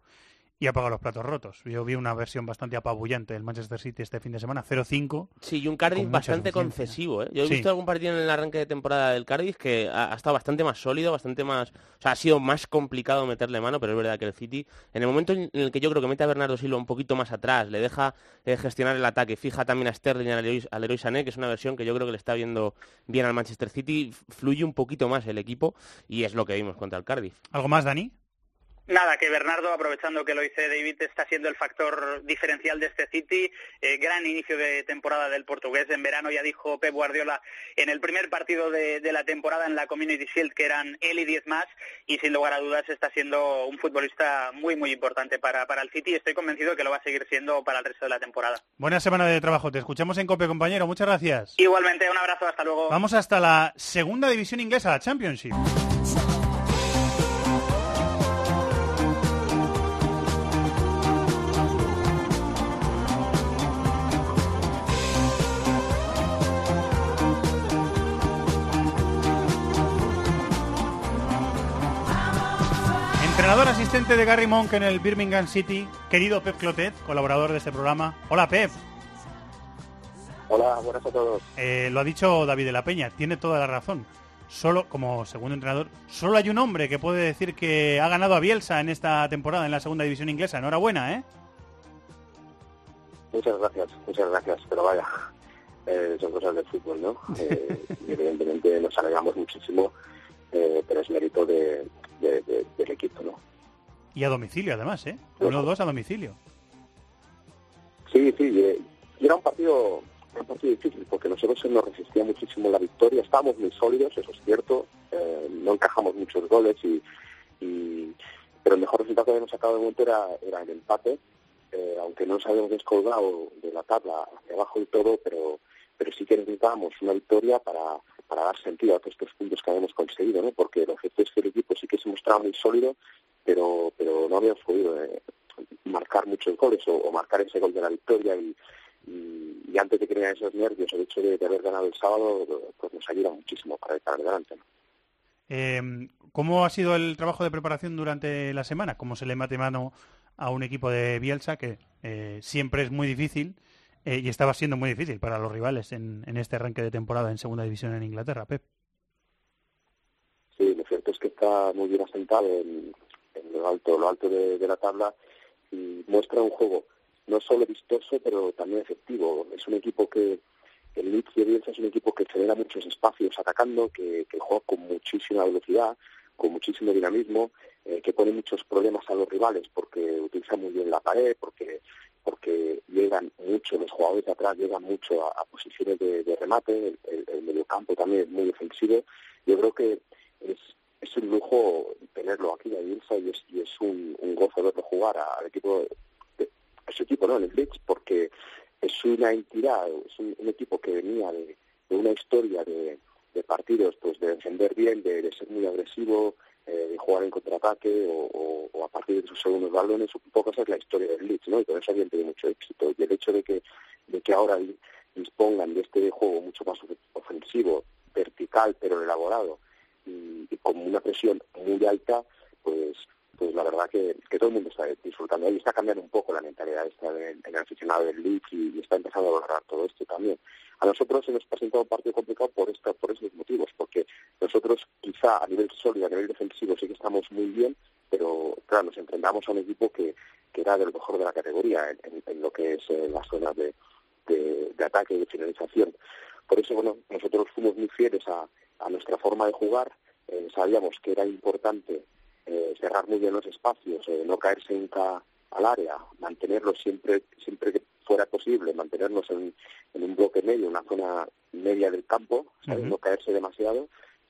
y ha pagado los platos rotos. Yo vi una versión bastante apabullante del Manchester City este fin de semana, 0-5. Sí, y un Cardiff bastante concesivo. ¿eh? Yo he visto algún partido en el arranque de temporada del Cardiff que ha, estado bastante más sólido, bastante más... O sea, ha sido más complicado meterle mano, pero es verdad que el City, en el momento en el que yo creo que mete a Bernardo Silva un poquito más atrás, le deja eh, gestionar el ataque, fija también a Sterling y al Leroy, Sané, que es una versión que yo creo que le está viendo bien al Manchester City, fluye un poquito más el equipo y es lo que vimos contra el Cardiff. ¿Algo más, Dani? Nada, que Bernardo, aprovechando que lo dice David, está siendo el factor diferencial de este City. Eh, gran inicio de temporada del portugués. En verano ya dijo Pep Guardiola en el primer partido de, la temporada en la Community Shield que eran él y diez más. Y sin lugar a dudas está siendo un futbolista muy, muy importante para, para el City. Y estoy convencido que lo va a seguir siendo para el resto de la temporada. Buena semana de trabajo. Te escuchamos en COPE, compañero. Muchas gracias. Igualmente, un abrazo. Hasta luego. Vamos hasta la segunda división inglesa, la Championship. Entrenador asistente de Gary Monk en el Birmingham City, querido Pep Clotet, colaborador de este programa. Hola Pep. Hola, buenas a todos. Eh, lo ha dicho David de la Peña, tiene toda la razón. Solo, como segundo entrenador, solo hay un hombre que puede decir que ha ganado a Bielsa en esta temporada en la segunda división inglesa. Enhorabuena, ¿eh? Muchas gracias, muchas gracias, pero vaya, eh, son cosas del fútbol, ¿no? Eh, evidentemente nos alegramos muchísimo, pero es mérito de, del equipo, ¿no? Y a domicilio, además, ¿eh? Uno dos a domicilio. Sí, sí, y era un partido, un partido difícil porque nosotros nos resistía muchísimo la victoria, estábamos muy sólidos, eso es cierto, eh, no encajamos muchos goles y, pero el mejor resultado que habíamos sacado de momento era, era el empate, eh, aunque no nos habíamos descolgado de la tabla hacia abajo y todo, pero pero sí que necesitábamos una victoria para, para dar sentido a todos estos puntos que habíamos conseguido, ¿no? Porque lo cierto es que el equipo sí que se mostraba muy sólido, pero, pero no habíamos podido eh, marcar muchos goles o, marcar ese gol de la victoria y, y, antes de que vengan esos nervios, el hecho de, haber ganado el sábado, pues nos ayuda muchísimo para estar adelante, ¿no? Eh, ¿Cómo ha sido el trabajo de preparación durante la semana? ¿Cómo se le mate mano a un equipo de Bielsa que eh, siempre es muy difícil eh, y estaba siendo muy difícil para los rivales en, este arranque de temporada en segunda división en Inglaterra, Pep. Sí, lo cierto es que está muy bien asentado en, lo alto, lo alto de, la tabla y muestra un juego no solo vistoso, pero también efectivo. Es un equipo que, el Leeds de Bielsa es un equipo que genera muchos espacios atacando, que, que juega con muchísima velocidad, con muchísimo dinamismo, eh, que pone muchos problemas a los rivales porque utiliza muy bien la pared, porque porque llegan mucho, los jugadores atrás llegan mucho a, posiciones de, remate, el, el, mediocampo también es muy ofensivo. Yo creo que es, es un lujo tenerlo aquí a Bielsa y es, y es un, un gozo verlo jugar al equipo, a su equipo, ¿no? En el Leeds, porque es una entidad, es un, equipo que venía de, una historia de, partidos, pues de defender bien, de, ser muy agresivo, eh, de jugar en contraataque o, a partir de sus segundos balones, un poco esa es la historia del Leeds, ¿no? Y por eso habían tenido mucho éxito. Y el hecho de que, de que ahora dispongan de este juego mucho más ofensivo, vertical pero elaborado y con una presión muy alta, pues pues la verdad que, todo el mundo está disfrutando y está cambiando un poco la mentalidad esta en el aficionado del Leeds y, está empezando a valorar todo esto también. A nosotros se nos presenta un partido complicado por esta, por esos motivos, porque nosotros quizá a nivel sólido, a nivel defensivo sí que estamos muy bien, pero claro, nos enfrentamos a un equipo que, que era de lo mejor de la categoría en, lo que es eh, las zonas de, de, ataque y de finalización. Por eso, bueno, nosotros fuimos muy fieles a, a nuestra forma de jugar, eh, sabíamos que era importante eh, cerrar muy bien los espacios, eh, no caerse nunca al área, mantenerlos siempre, siempre que fuera posible, mantenernos en, un bloque medio, una zona media del campo, no caerse demasiado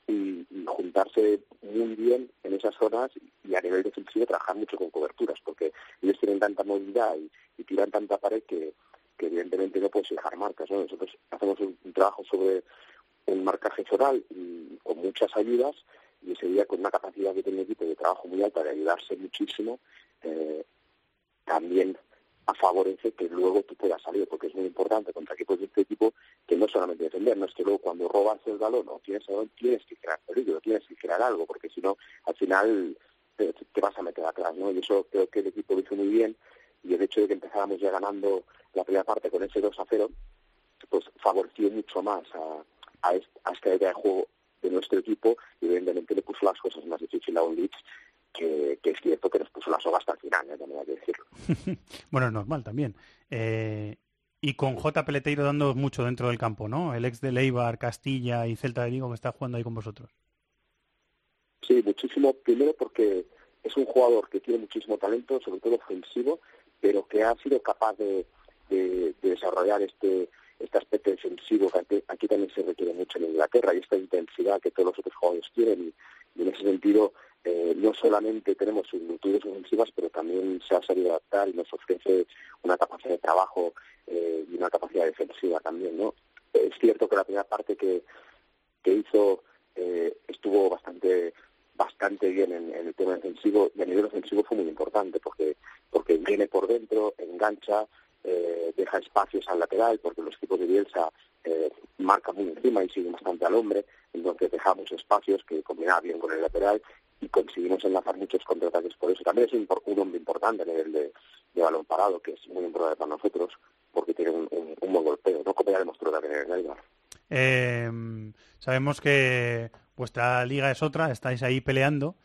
y, juntarse muy bien en esas zonas y a nivel defensivo trabajar mucho con coberturas, porque ellos tienen tanta movilidad y, tiran tanta pared que, evidentemente no puedes dejar marcas. Nosotros hacemos un, trabajo sobre un marcaje zonal y con muchas ayudas y ese día con una capacidad que tiene el equipo de trabajo muy alta de ayudarse muchísimo, eh, también favorece que luego tú puedas salir, porque es muy importante contra equipos de este tipo que no solamente defender, no es que luego cuando robas el balón o tienes el balón tienes que crear peligro, tienes que crear algo, porque si no, al final te, vas a meter atrás, ¿no? Y eso creo que el equipo lo hizo muy bien y el hecho de que empezáramos ya ganando la primera parte con ese 2 a 0, pues favoreció mucho más a, a, esta idea de juego de nuestro equipo y evidentemente le puso las cosas más difíciles a un Leeds que, es cierto que nos puso la soga hasta el final, ¿eh? también hay que decirlo. bueno, es normal también. Eh, y con J. Peleteiro dando mucho dentro del campo, ¿no? El ex de Leibar, Castilla y Celta de Vigo que está jugando ahí con vosotros. Sí, muchísimo. Primero porque es un jugador que tiene muchísimo talento, sobre todo ofensivo, pero que ha sido capaz de, de desarrollar este este aspecto defensivo aquí, también se requiere mucho en Inglaterra y esta intensidad que todos los otros jugadores tienen y, en ese sentido eh, no solamente tenemos sus virtudes ofensivas pero también se ha sabido adaptar y nos ofrece una capacidad de trabajo eh, y una capacidad defensiva también no es cierto que la primera parte que, que hizo eh, estuvo bastante bastante bien en, en, el tema defensivo y a nivel ofensivo fue muy importante porque porque viene por dentro engancha eh, deja espacios al lateral, porque los equipos de Bielsa eh, marcan muy encima y siguen bastante al hombre, entonces dejamos espacios que combinan bien con el lateral y conseguimos enlazar muchos contraataques por eso. También es un, hombre importante a nivel de, balón parado, que es muy importante para nosotros, porque tiene un, buen golpeo, ¿no? Como ya también en el eh, sabemos que vuestra liga es otra, estáis ahí peleando.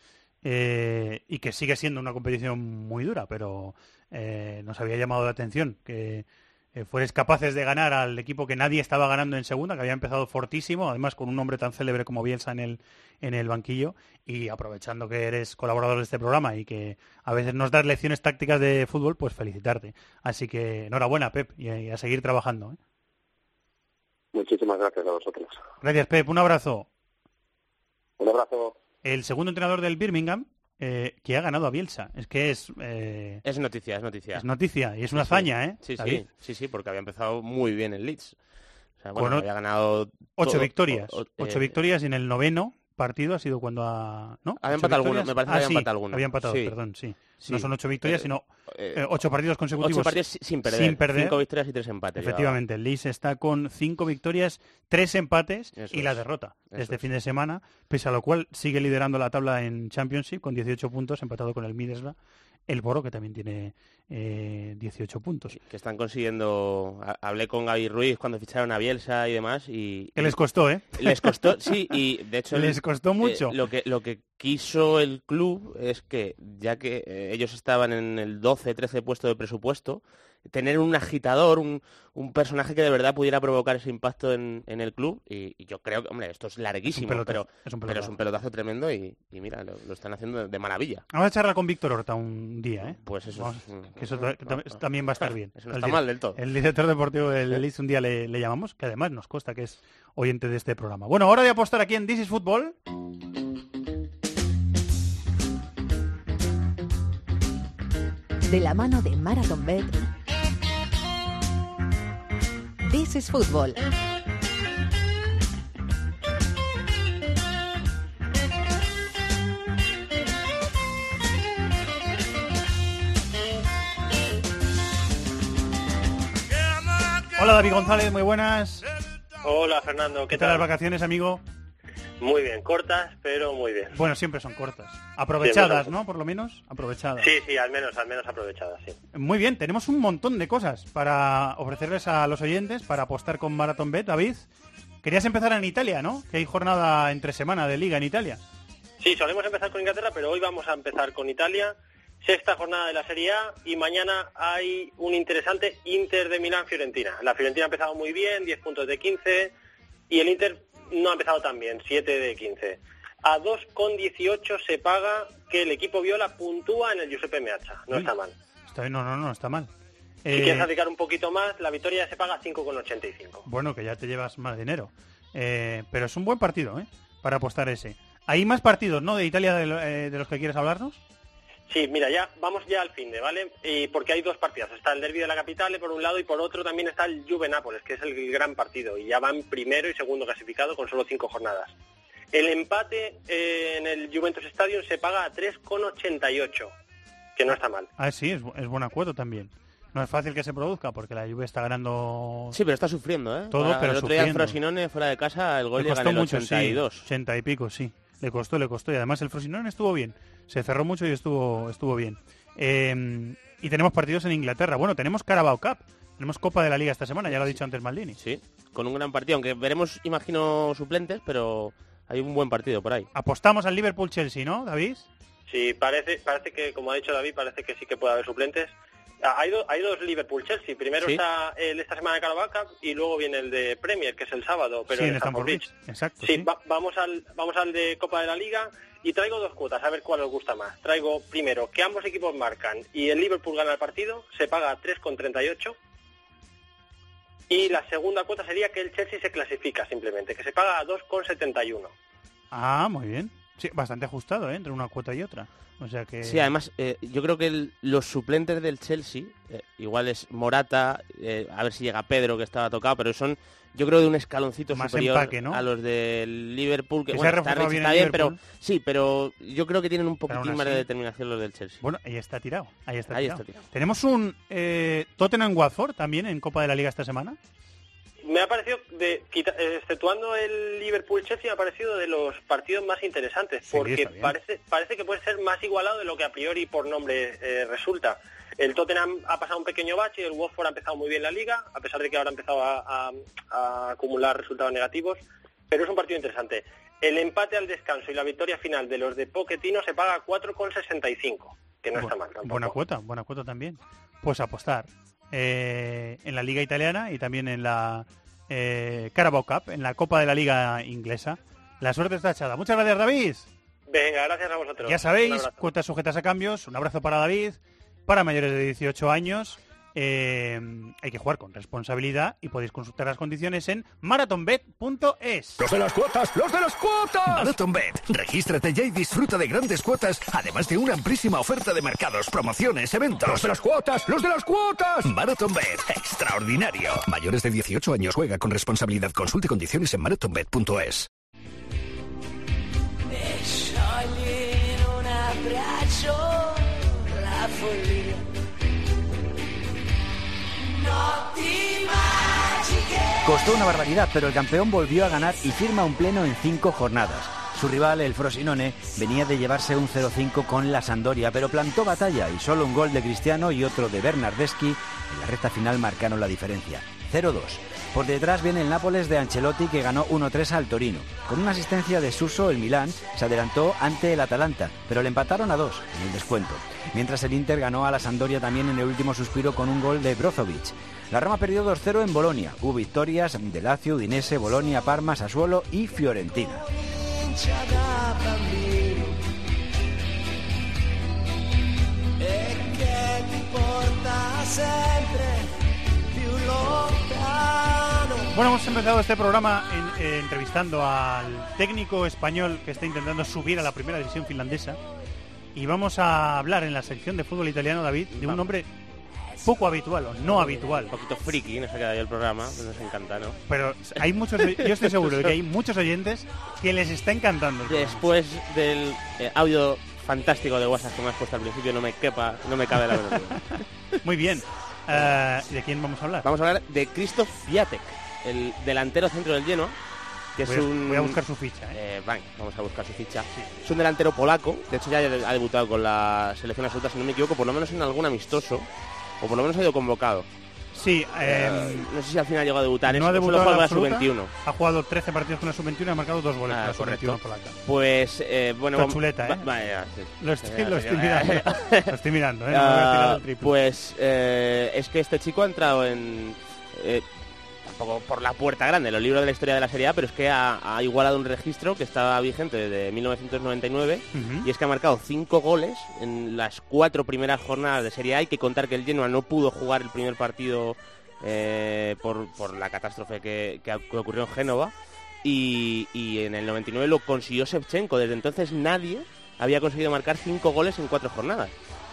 Eh, y que sigue siendo una competición muy dura, pero eh, nos había llamado la atención que eh, fueres capaces de ganar al equipo que nadie estaba ganando en segunda, que había empezado fortísimo, además con un nombre tan célebre como Bielsa en el, en el banquillo, y aprovechando que eres colaborador de este programa y que a veces nos das lecciones tácticas de fútbol, pues felicitarte. Así que enhorabuena, Pep, y, a seguir trabajando. Muchísimas gracias a vosotros. Gracias, Pep. Un abrazo. Un abrazo el segundo entrenador del Birmingham, eh, que ha ganado a Bielsa. Es que es... Eh, es noticia, es noticia. Es noticia y es una hazaña, ¿eh? Sí, sí, sí, sí, porque había empezado muy bien el Leeds. O sea, bueno, había ganado... Ocho victorias. ocho eh, victorias y en el noveno partido ha sido cuando ha... ¿no? Había empatado alguno, me parece que ah, había empatado alguno. Había empatado, perdón, sí. No son ocho victorias, sino eh, ocho partidos consecutivos. Ocho partidos sin perder, Cinco victorias y tres empates. Efectivamente, el Leeds está con cinco victorias, tres empates y la derrota este fin de semana, pese a lo cual sigue liderando la tabla en Championship con 18 puntos, empatado con el Middlesbrough el Boro, que también tiene eh, 18 puntos. Que están consiguiendo... Hablé con Gaby Ruiz cuando ficharon a Bielsa y demás y... Que les costó, ¿eh? Les costó, sí, y de hecho... les costó mucho. Eh, lo, que, lo que quiso el club es que, ya que eh, ellos estaban en el 12-13 puesto de presupuesto, tener un agitador, un, un, personaje que de verdad pudiera provocar ese impacto en, en el club. Y, y, yo creo que, hombre, esto es larguísimo, es pero, es un pero, es un pelotazo tremendo y, y mira, lo, lo, están haciendo de, de, maravilla. Vamos a charlar con Víctor Horta un día, ¿eh? Pues eso. Vamos, que eso también va a estar bien. Eso no está el, mal del todo. El director deportivo del Elite un día le, le, llamamos, que además nos consta que es oyente de este programa. Bueno, ahora voy a apostar aquí en This is Football. De la mano de Marathon Bet. This is Football. Hola David González, muy buenas. Hola Fernando, ¿qué, ¿Qué tal las vacaciones, amigo? Muy bien, cortas, pero muy bien. Bueno, siempre son cortas. Aprovechadas, sí, ¿no? Por lo menos, aprovechadas. Sí, sí, al menos, al menos aprovechadas, sí. Muy bien, tenemos un montón de cosas para ofrecerles a los oyentes para apostar con Marathon Bet. David, querías empezar en Italia, ¿no? Que hay jornada entre semana de liga en Italia. Sí, solemos empezar con Inglaterra, pero hoy vamos a empezar con Italia. Sexta jornada de la Serie A y mañana hay un interesante Inter de Milán-Fiorentina. La Fiorentina ha empezado muy bien, 10 puntos de 15, y el Inter no ha empezado tan bien, 7 de 15. A 2,18 se paga que el equipo Viola puntúa en el Giuseppe Meazza. No Uy, está mal. Está no, no, no, está mal. Si eh, quieres aplicar un poquito más, la victoria se paga 5,85. Bueno, que ya te llevas más dinero. Eh, pero es un buen partido, ¿eh? Para apostar ese. ¿Hay más partidos, no, de Italia de, eh, de los que quieres hablarnos? Sí, mira, ya vamos ya al fin de, ¿vale? Y porque hay dos partidos. Está el derby de la capital por un lado y por otro también está el Juve Nápoles, que es el gran partido. Y ya van primero y segundo clasificado con solo cinco jornadas. El empate eh, en el Juventus Stadium se paga a 3,88, que no está mal. Ah, sí, es, es buen acuerdo también. No es fácil que se produzca porque la Juve está ganando. Sí, pero está sufriendo, ¿eh? Todo, Para, pero el otro sufriendo. día Frosinone fuera de casa el gol le le costó ganó mucho, 82. sí. 80 y pico, sí. Le costó, le costó. Y además el Frosinone estuvo bien. Se cerró mucho y estuvo, estuvo bien. Eh, y tenemos partidos en Inglaterra. Bueno, tenemos Carabao Cup. Tenemos Copa de la Liga esta semana, ya lo ha dicho antes Maldini. Sí, con un gran partido, aunque veremos, imagino, suplentes, pero hay un buen partido por ahí. Apostamos al Liverpool-Chelsea, ¿no, David? Sí, parece, parece que, como ha dicho David, parece que sí que puede haber suplentes. Ah, Hay, do- hay dos Liverpool-Chelsea. Primero Sí. está el esta semana de Carabao Cup y luego viene el de Premier, que es el sábado, pero sí, en en Stamford Stamford Bridge. Bridge. Exacto. Sí, sí. va- vamos, al, vamos al de Copa de la Liga y traigo dos cuotas, a ver cuál os gusta más. Traigo primero que ambos equipos marcan y el Liverpool gana el partido, se paga a 3,38. Y la segunda cuota sería que el Chelsea se clasifica simplemente, que se paga a 2,71. Ah, muy bien. Sí, bastante ajustado, ¿eh? Entre una cuota y otra. O sea que... Sí, además, eh, yo creo que el- los suplentes del Chelsea, eh, igual es Morata, eh, a ver si llega Pedro, que estaba tocado, pero son, yo creo, de un escaloncito Más superior empaque, ¿no? a los del Liverpool, que, bueno, está, bien está el bien, pero sí, pero yo creo que tienen un poquitín más de determinación los del Chelsea. Bueno, ahí está tirado. Ahí está, Ahí tirado. está tirado. Tenemos un eh, Tottenham-Watford también en Copa de la Liga esta semana. Me ha parecido, de, exceptuando el Liverpool-Chelsea, me ha parecido de los partidos más interesantes, Sí, porque parece, parece que puede ser más igualado de lo que a priori por nombre eh, resulta. El Tottenham ha pasado un pequeño bache, el Watford ha empezado muy bien la liga, a pesar de que ahora ha empezado a, a- a acumular resultados negativos, pero es un partido interesante. El empate al descanso y la victoria final de los de Pochettino se paga a 4,65, que no está mal tampoco. Buena cuota, buena cuota también. Pues apostar eh, en la Liga Italiana y también en la eh, Carabao Cup, en la Copa de la Liga Inglesa. La suerte está echada. Muchas gracias, David. Venga, gracias a vosotros. Ya sabéis, cuotas sujetas a cambios. Un abrazo para David. Para mayores de 18 años, eh, hay que jugar con responsabilidad y podéis consultar las condiciones en marathonbet.es. ¡Los de las cuotas! ¡Los de las cuotas! MarathonBet. Regístrate ya y disfruta de grandes cuotas, además de una amplísima oferta de mercados, promociones, eventos. ¡Los de las cuotas! ¡Los de las cuotas! MarathonBet. Extraordinario. Mayores de 18 años juega con responsabilidad. Consulte condiciones en marathonbet.es. Costó una barbaridad, pero el campeón volvió a ganar y firma un pleno en cinco jornadas. Su rival, el Frosinone, venía de llevarse un 0-5 con la Sandoria, pero plantó batalla y solo un gol de Cristiano y otro de Bernardeschi en la recta final marcaron la diferencia. 0-2. Por detrás viene el Nápoles de Ancelotti que ganó 1-3 al Torino. Con una asistencia de Suso, el Milán se adelantó ante el Atalanta, pero le empataron a dos en el descuento. Mientras el Inter ganó a la Sampdoria también en el último suspiro con un gol de Brozovic. La Roma perdió 2-0 en Bolonia. Hubo victorias de Lazio, Udinese, Bolonia, Parma, Sassuolo y Fiorentina. Bueno, hemos empezado este programa en- eh, entrevistando al técnico español que está intentando subir a la primera división finlandesa. Y vamos a hablar en la sección de fútbol italiano, David, de un hombre poco habitual o no habitual. Un poquito friki, nos ha quedado ahí el programa, nos encanta, ¿no? Pero hay muchos, yo estoy seguro de que hay muchos oyentes que les está encantando. el. Después del eh, audio fantástico de WhatsApp que me has puesto al principio, no me quepa, no me cabe la duda. Muy bien. Eh, ¿De quién vamos a hablar? Vamos a hablar de Krzysztof Piatek, el delantero centro del Genoa, que Voy es a- un... voy a buscar su ficha, Eh, venga, vamos a buscar su ficha. Es un delantero polaco, de hecho ya ha debutado con la selección absoluta, si no me equivoco, por lo menos en algún amistoso, o por lo menos ha ido convocado. Sí, Eh, eh, no sé si al final llegó a debutar, no ha debutado en la con la absoluta, sub-21. Ha jugado 13 partidos con la sub-21 y ha marcado dos goles Ah, con la correcto. sub-21 polaca. Pues, eh, bueno... Vamos- chuleta, ¿eh? va- vaya, sí. Lo estoy, lo estoy mirando. lo estoy mirando, ¿eh? No me voy a el triple. pues eh, es que este chico ha entrado en... eh, tampoco por la puerta grande, los libros de la historia de la Serie A, pero es que ha, ha igualado un registro que estaba vigente desde 1999 Ujú. y es que ha marcado cinco goles en las cuatro primeras jornadas de Serie A. Hay que contar que el Genoa no pudo jugar el primer partido eh, por, por la catástrofe que ocurrió en Génova y, y en el 99 lo consiguió Shevchenko. Desde entonces nadie había conseguido marcar cinco goles en cuatro jornadas.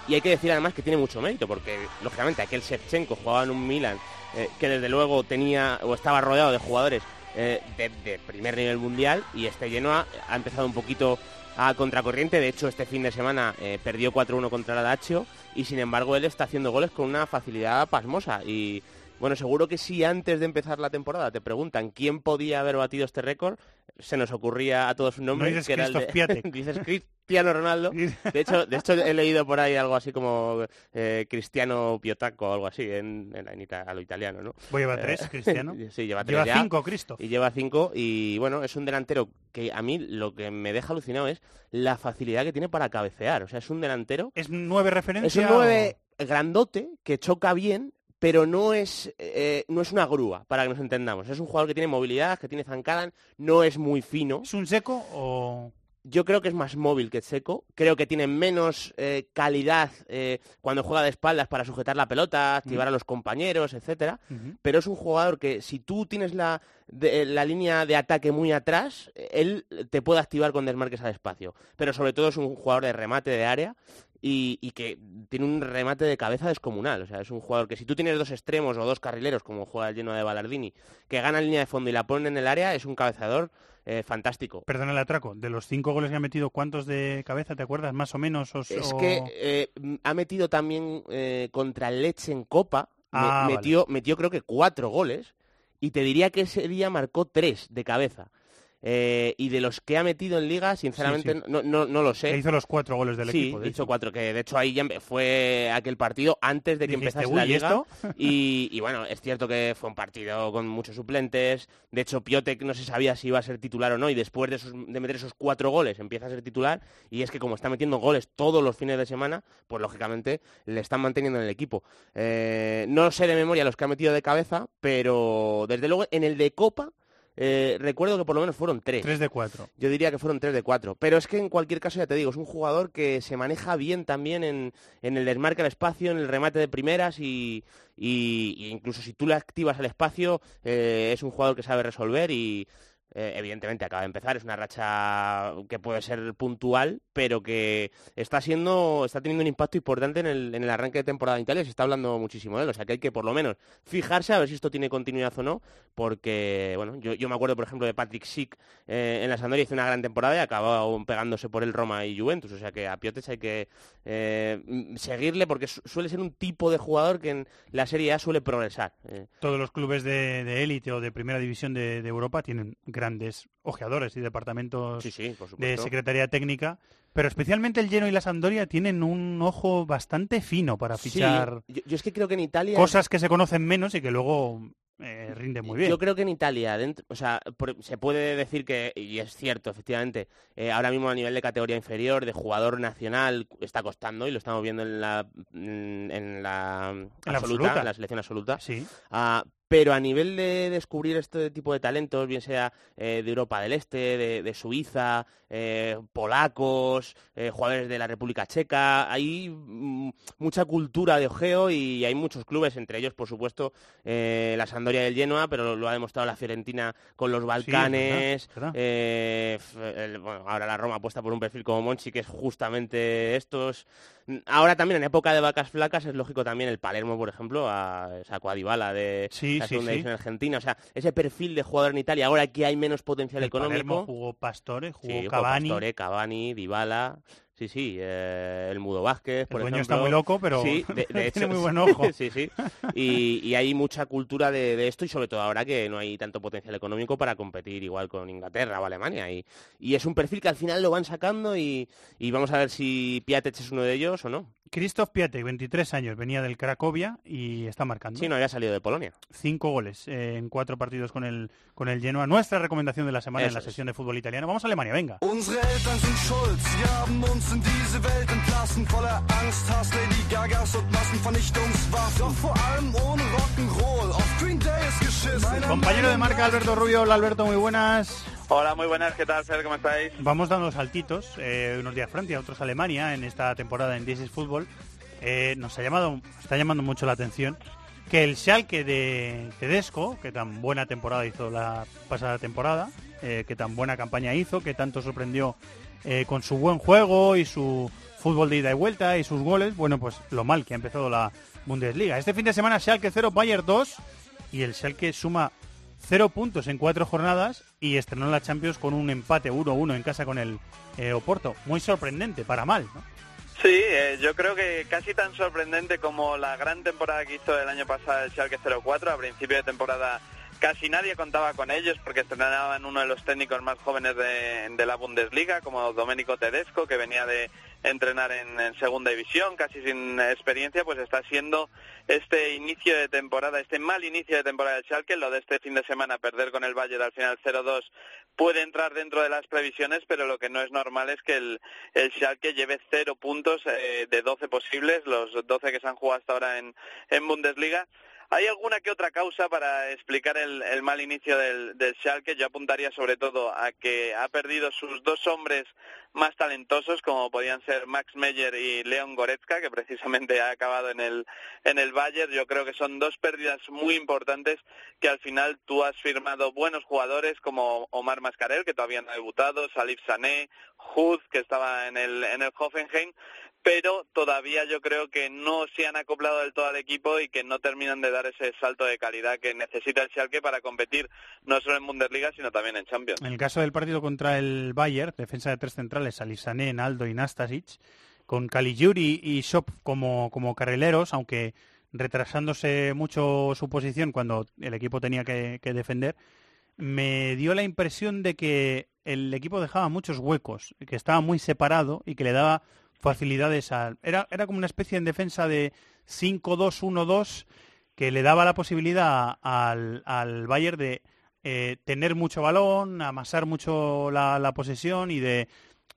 Y hay que decir además que tiene mucho mérito, porque lógicamente aquel Shevchenko jugaba en un Milan eh, que desde luego tenía o estaba rodeado de jugadores eh, de, primer nivel mundial y este Genoa ha empezado un poquito a contracorriente. De hecho, este fin de semana eh, perdió 4-1 contra la Lazio y sin embargo él está haciendo goles con una facilidad pasmosa. Y bueno, seguro que si antes de empezar la temporada te preguntan quién podía haber batido este récord, se nos ocurría a todos un nombre No dices que era el de... Dices Cristiano Ronaldo. De hecho, de hecho he leído por ahí algo así como eh, Cristiano Piotaco o algo así en, en, en a lo italiano, ¿no? Pues lleva Eh, tres, Cristiano. sí, lleva tres Lleva ya. cinco, Cristo. Y lleva cinco y bueno, es un delantero que a mí lo que me deja alucinado es la facilidad que tiene para cabecear. O sea, es un delantero... ¿Es nueve referencia? Es un 9 grandote que choca bien, pero no es, eh, no es una grúa, para que nos entendamos. Es un jugador que tiene movilidad, que tiene zancada, no es muy fino. ¿Es un seco o...? Yo creo que es más móvil que Seco. Creo que tiene menos eh, calidad eh, cuando juega de espaldas para sujetar la pelota, activar a los compañeros, etcétera. Ujú. Pero es un jugador que si tú tienes la, de- la línea de ataque muy atrás, él te puede activar con desmarques al espacio. Pero sobre todo es un jugador de remate de área y, y que tiene un remate de cabeza descomunal. O sea, es un jugador que si tú tienes dos extremos o dos carrileros, como juega el lleno de Ballardini, que ganan línea de fondo y la ponen en el área, es un cabezador eh, fantástico. Perdona el atraco. De los cinco goles que ha metido, ¿cuántos de cabeza te acuerdas? ¿Más o menos? O, Es o- que eh, ha metido también eh, contra el Leche en Copa, Ah, vale. metió, metió creo que cuatro goles, y te diría que ese día marcó tres de cabeza. Eh, y de los que ha metido en Liga, sinceramente, Sí, sí. No, no, no lo sé. Que hizo los cuatro goles del sí, equipo. de hizo cuatro, que de hecho ahí ya fue aquel partido antes de que Dijiste, empezase "Uy, la ¿y Liga. esto? Y, y bueno, es cierto que fue un partido con muchos suplentes. De hecho, Piotek no se sabía si iba a ser titular o no, y después de, esos- de meter esos cuatro goles empieza a ser titular. Y es que como está metiendo goles todos los fines de semana, pues lógicamente le están manteniendo en el equipo. Eh, no sé de memoria los que ha metido de cabeza, pero desde luego en el de Copa. Eh, recuerdo que por lo menos fueron tres. Tres de cuatro. Yo diría que fueron 3 de 4. Pero es que en cualquier caso, ya te digo, es un jugador que se maneja bien también en, en el desmarque al espacio, en el remate de primeras y, y- y incluso si tú le activas al espacio, eh, es un jugador que sabe resolver y eh, evidentemente acaba de empezar. Es una racha que puede ser puntual, pero que está siendo, está teniendo un impacto importante en el, en el arranque de temporada en Italia. Se está hablando muchísimo de él. O sea que hay que por lo menos fijarse a ver si esto tiene continuidad o no, porque bueno, yo, me acuerdo por ejemplo de Patrick Schick eh, en la Sampdoria hizo una gran temporada y acabó pegándose por el Roma y Juventus. O sea que a Piotes hay que eh, mm, seguirle porque su- suele ser un tipo de jugador que en la Serie A suele progresar. Eh, Todos los clubes de élite o de primera división de, de Europa tienen grandes ojeadores y departamentos sí, sí, por de secretaría técnica, pero especialmente el Genoa y la Sampdoria tienen un ojo bastante fino para Sí, fichar yo, yo es que creo que en Italia cosas que se conocen menos y que luego eh, rinde muy bien. Yo creo que en Italia, dentro, o sea, por- se puede decir que, y es cierto, efectivamente, eh, ahora mismo a nivel de categoría inferior, de jugador nacional, está costando, y lo estamos viendo en la, en la, absoluta, absoluta. en la selección absoluta. Sí. Ah, pero a nivel de descubrir este tipo de talentos, bien sea eh, de Europa del Este, de, de Suiza, eh, polacos, eh, jugadores de la República Checa, hay mm, mucha cultura de ojeo y hay muchos clubes, entre ellos, por supuesto, la Sampdoria del Genoa, pero lo ha demostrado la Fiorentina con los Balcanes. verdad, verdad. f- el- bueno, ahora la Roma apuesta por un perfil como Monchi, que es justamente estos. Ahora también en época de vacas flacas es lógico también el Palermo, por ejemplo, a sacó a Dybala de Sí, sí, división argentina. O sea, ese perfil de jugador en Italia, ahora que hay menos potencial El Palermo económico. jugó Pastore, jugó Sí, jugó Cavani. Pastore, Cavani, Dybala. Sí, sí, eh, el Mudo Vázquez, por dueño ejemplo. está muy loco, pero sí, de, de tiene hecho, muy buen ojo. sí, sí. Y, y hay mucha cultura de, de esto y sobre todo ahora que no hay tanto potencial económico para competir igual con Inglaterra o Alemania. Y, y es un perfil que al final lo van sacando y, y vamos a ver si Piatek es uno de ellos o no. Christoph Piatek, 23 años, venía del Cracovia y está marcando. Sí, no había salido de Polonia. Cinco goles eh, en cuatro partidos con el, con el Genoa. Nuestra recomendación de la semana en la es. sesión de fútbol italiano. Vamos a Alemania, venga. Diese Welt entlassen, voller Angst, Hass, Lady Gagas und Massenvernichtungswaffen. Doch vor allem ohne Rock'n'Roll, auf Green Day ist geschissen. Compañero de marca Alberto Rubio. Hola Alberto, muy buenas. Hola, muy buenas, ¿qué tal, Fer? ¿Cómo estáis? Vamos dando saltitos, eh, unos días Francia, otros Alemania en esta temporada en This is Football. Eh, nos ha llamado, está llamando mucho la atención que el Schalke de Tedesco, que tan buena temporada hizo la pasada temporada, eh, que tan buena campaña hizo, que tanto sorprendió eh, con su buen juego y su fútbol de ida y vuelta y sus goles, bueno, pues lo mal que ha empezado la Bundesliga. Este fin de semana Schalke 0, Bayern 2 y el Schalke suma 0 puntos en cuatro jornadas y estrenó la Champions con un empate 1-1 en casa con el eh, Oporto. Muy sorprendente, para mal, ¿no? Sí, eh, yo creo que casi tan sorprendente como la gran temporada que hizo el año pasado el Schalke 04. A principio de temporada casi nadie contaba con ellos porque estrenaban uno de los técnicos más jóvenes de, la Bundesliga, como Domenico Tedesco, que venía de entrenar en, segunda división, casi sin experiencia, pues está siendo este inicio de temporada, este mal inicio de temporada del Schalke, lo de este fin de semana, perder con el Bayern al final 0-2 puede entrar dentro de las previsiones, pero lo que no es normal es que el, el Schalke lleve cero puntos eh, de 12 posibles, los 12 que se han jugado hasta ahora en, en Bundesliga. ¿Hay alguna que otra causa para explicar el, mal inicio del, del Schalke? Yo apuntaría sobre todo a que ha perdido sus dos hombres más talentosos, como podían ser Max Meyer y Leon Goretzka, que precisamente ha acabado en el, en el Bayern. Yo creo que son dos pérdidas muy importantes que al final tú has firmado buenos jugadores como Omar Mascarel, que todavía no ha debutado, Salif Sané, Hud, que estaba en el, en el Hoffenheim, pero todavía yo creo que no se han acoplado del todo al equipo y que no terminan de dar ese salto de calidad que necesita el Schalke para competir no solo en Bundesliga, sino también en Champions. En el caso del partido contra el Bayern, defensa de tres centrales, Alisané, Naldo y Nastasic, con Caligiuri y Shop como, como carrileros, aunque retrasándose mucho su posición cuando el equipo tenía que, que defender, me dio la impresión de que el equipo dejaba muchos huecos, que estaba muy separado y que le daba facilidades al... Era, era como una especie en defensa de 5-2-1-2 que le daba la posibilidad al, al Bayern de eh, tener mucho balón, amasar mucho la, la posesión y de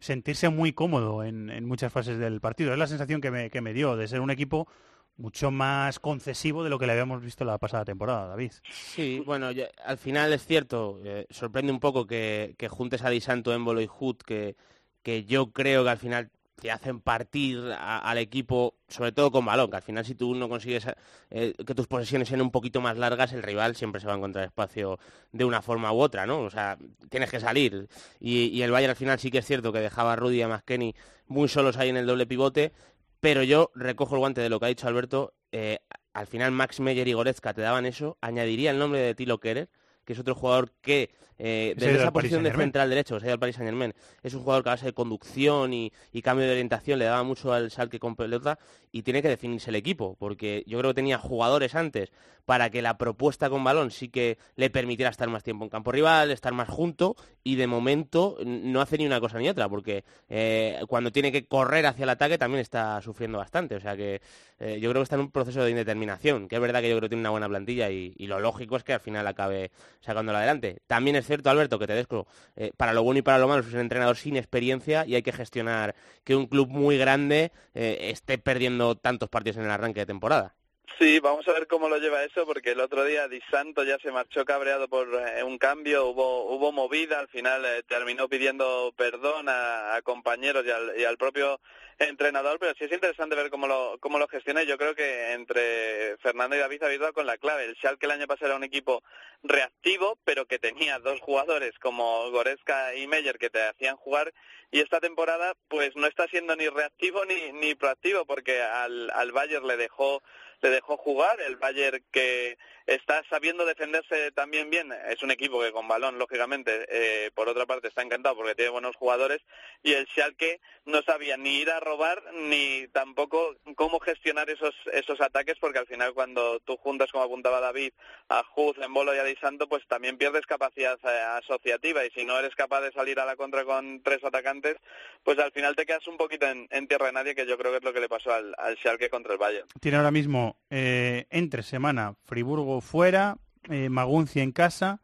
sentirse muy cómodo en, en, muchas fases del partido. Es la sensación que me, que me dio de ser un equipo mucho más concesivo de lo que le habíamos visto la pasada temporada, David. Sí, bueno, ya, al final es cierto, eh, sorprende un poco que, que, juntes a Di Santo, Émbolo y Hood, que, que yo creo que al final te hacen partir al equipo, sobre todo con balón, que al final si tú no consigues eh, que tus posesiones sean un poquito más largas, el rival siempre se va a encontrar espacio de una forma u otra, ¿no? O sea, tienes que salir. Y, el Bayern al final sí que es cierto que dejaba a Rudy y a McKenny muy solos ahí en el doble pivote, pero yo recojo el guante de lo que ha dicho Alberto, eh, al final Max Meyer y Goretzka te daban eso, añadiría el nombre de Tilo Kerer, que es otro jugador que eh, desde esa posición de central derecho, se ha ido al Paris Saint Germain, es un jugador que a base de conducción y, y cambio de orientación le daba mucho al Schalke con pelota y tiene que definirse el equipo, porque yo creo que tenía jugadores antes para que la propuesta con balón sí que le permitiera estar más tiempo en campo rival, estar más junto y de momento no hace ni una cosa ni otra, porque eh, cuando tiene que correr hacia el ataque también está sufriendo bastante, o sea que eh, yo creo que está en un proceso de indeterminación, que es verdad que yo creo que tiene una buena plantilla y, y lo lógico es que al final acabe sacándola adelante. También es cierto, Alberto, que Tedesco, eh, para lo bueno y para lo malo, es un entrenador sin experiencia y hay que gestionar que un club muy grande eh, esté perdiendo tantos partidos en el arranque de temporada. Sí, vamos a ver cómo lo lleva eso, porque el otro día Di Santo ya se marchó cabreado por eh, un cambio, hubo hubo movida, al final eh, terminó pidiendo perdón a, compañeros y al, y al propio entrenador, pero sí es interesante ver cómo lo, cómo lo gestiona yo creo que entre Fernando y David habéis dado con la clave. El Schalke el año pasado era un equipo reactivo, pero que tenía dos jugadores como Goretzka y Meyer que te hacían jugar y esta temporada pues no está siendo ni reactivo ni, ni proactivo porque al, al Bayern le dejó le dejó jugar, el Bayern que está sabiendo defenderse también bien, es un equipo que con balón, lógicamente, eh, por otra parte está encantado porque tiene buenos jugadores, y el Schalke no sabía ni ir a robar ni tampoco cómo gestionar esos esos ataques, porque al final cuando tú juntas, como apuntaba David, a Huz, Embolo y a Di Santo, pues también pierdes capacidad eh, asociativa, y si no eres capaz de salir a la contra con tres atacantes, pues al final te quedas un poquito en, en tierra de nadie, que yo creo que es lo que le pasó al, al Schalke contra el Bayern. Tiene ahora mismo eh, entre semana Friburgo fuera, eh, Maguncia en casa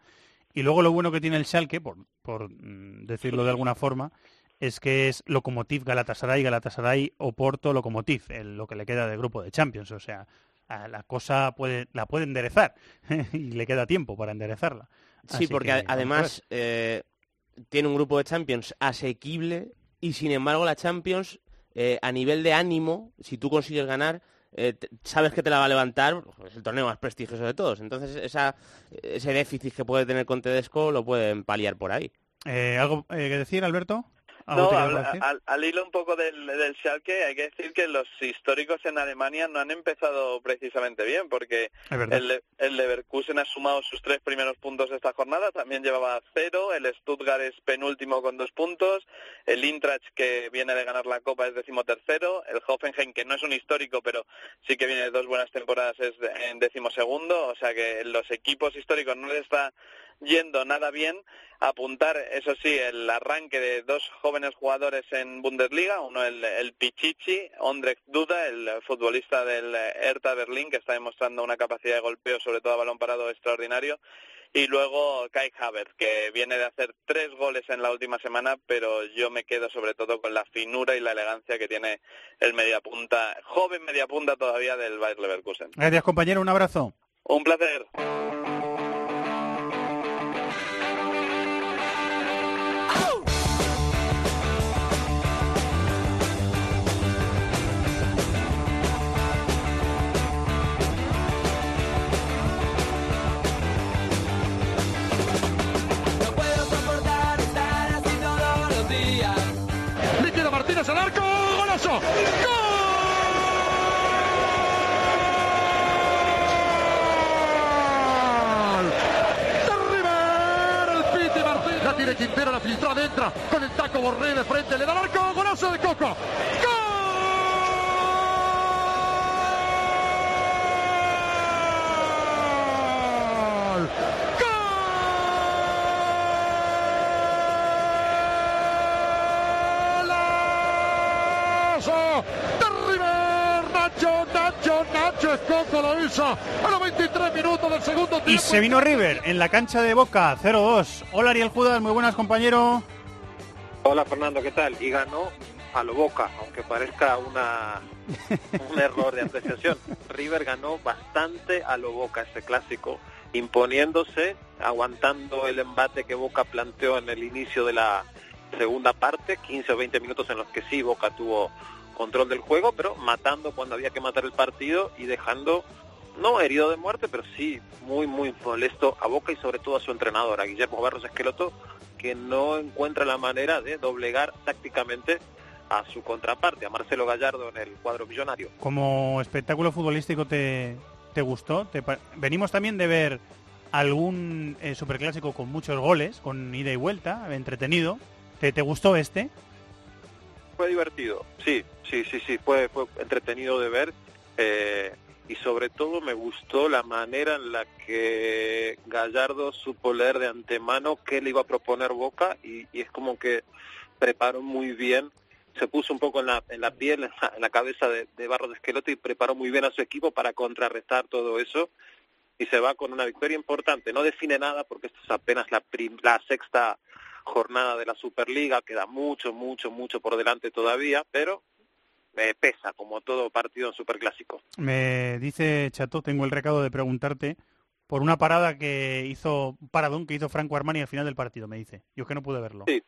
y luego lo bueno que tiene el Schalke, por, por mm, decirlo de alguna forma, es que es Lokomotiv Galatasaray, Galatasaray Oporto Lokomotiv, el- lo que le queda del grupo de Champions, o sea, a la cosa puede, la puede enderezar y le queda tiempo para enderezarla. Sí, porque que además eh, tiene un grupo de Champions asequible y sin embargo la Champions eh, a nivel de ánimo, si tú consigues ganar, eh, sabes que te la va a levantar, es el torneo más prestigioso de todos. Entonces esa, ese déficit que puede tener con Tedesco lo pueden paliar por ahí. Eh, ¿Algo eh, que decir, Alberto? ¿Algo No, al, al- al hilo un poco del, del Schalke, hay que decir que los históricos en Alemania no han empezado precisamente bien, porque el, el Leverkusen ha sumado sus tres primeros puntos de esta jornada, también llevaba cero, el Stuttgart es penúltimo con dos puntos, el Eintracht que viene de ganar la Copa es decimotercero, el Hoffenheim que no es un histórico, pero sí que viene de dos buenas temporadas es de- en decimosegundo, o sea que los equipos históricos no les está yendo nada bien. Apuntar, eso sí, el arranque de dos jóvenes jugadores en Bundesliga, uno el, el Pichichi, Ondrej Duda, el futbolista del Hertha Berlín, que está demostrando una capacidad de golpeo, sobre todo a balón parado, extraordinario, y luego Kai Havertz, que viene de hacer tres goles en la última semana, pero yo me quedo sobre todo con la finura y la elegancia que tiene el mediapunta, joven mediapunta todavía del Bayer Leverkusen. Gracias, compañero. Un abrazo. Un placer. Al arco, golazo. ¡Gol! El tiene Quintero, la filtró adentro. Con el taco Borré de frente, le da al arco, golazo de Coco. ¡Gol! ¡Golazo! De River, Nacho, Nacho, Nacho, es Coco lo hizo a los 23 minutos del segundo tiempo. Y se vino River en la cancha de Boca, 0-2. Hola Ariel Judas, muy buenas compañero. Hola Fernando, ¿qué tal? Y ganó a lo Boca, aunque parezca una un error de apreciación. River ganó bastante a lo Boca este clásico, imponiéndose, aguantando el embate que Boca planteó en el inicio de la segunda parte, 15 o 20 minutos en los que sí Boca tuvo control del juego, pero matando cuando había que matar el partido y dejando no herido de muerte, pero sí muy muy molesto a Boca y sobre todo a su entrenador, a Guillermo Barros Esqueloto, que no encuentra la manera de doblegar tácticamente a su contraparte, a Marcelo Gallardo en el cuadro millonario. Como espectáculo futbolístico te, te gustó. ¿Te Venimos también de ver algún eh, superclásico con muchos goles, con ida y vuelta, entretenido. ¿Te, te gustó este? Fue divertido, sí, sí, sí, sí, fue, fue entretenido de ver. eh, y sobre todo me gustó la manera en la que Gallardo supo leer de antemano qué le iba a proponer Boca y, es como que preparó muy bien, se puso un poco en la, en la piel, en la, cabeza de, de Barros Esqueloto y preparó muy bien a su equipo para contrarrestar todo eso y se va con una victoria importante. No define nada porque esto es apenas la, prim- la sexta jornada de la Superliga, queda mucho, mucho, mucho por delante todavía, pero eh, pesa como todo partido en Superclásico. Me dice Chato, tengo el recado de preguntarte por una parada que hizo, un paradón que hizo Franco Armani al final del partido, me dice. Yo es que no pude verlo. Sí,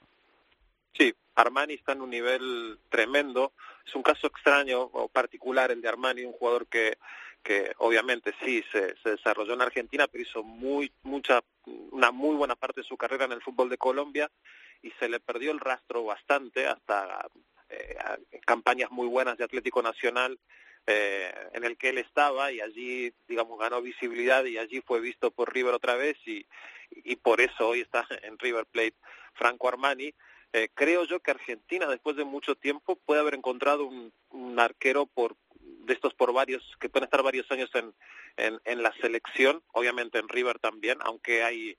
sí, Armani está en un nivel tremendo. Es un caso extraño o particular el de Armani, un jugador que, que obviamente sí se, desarrolló en Argentina, pero hizo muy, mucha, una muy buena parte de su carrera en el fútbol de Colombia y se le perdió el rastro bastante hasta eh, campañas muy buenas de Atlético Nacional eh, en el que él estaba y allí, digamos, ganó visibilidad y allí fue visto por River otra vez y, y por eso hoy está en River Plate Franco Armani. Eh, creo yo que Argentina, después de mucho tiempo, puede haber encontrado un arquero por de estos por varios, que pueden estar varios años en, en, la selección, obviamente en River también, aunque hay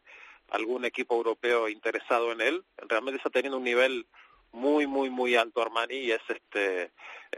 algún equipo europeo interesado en él, realmente está teniendo un nivel muy, muy, muy alto Armani y es este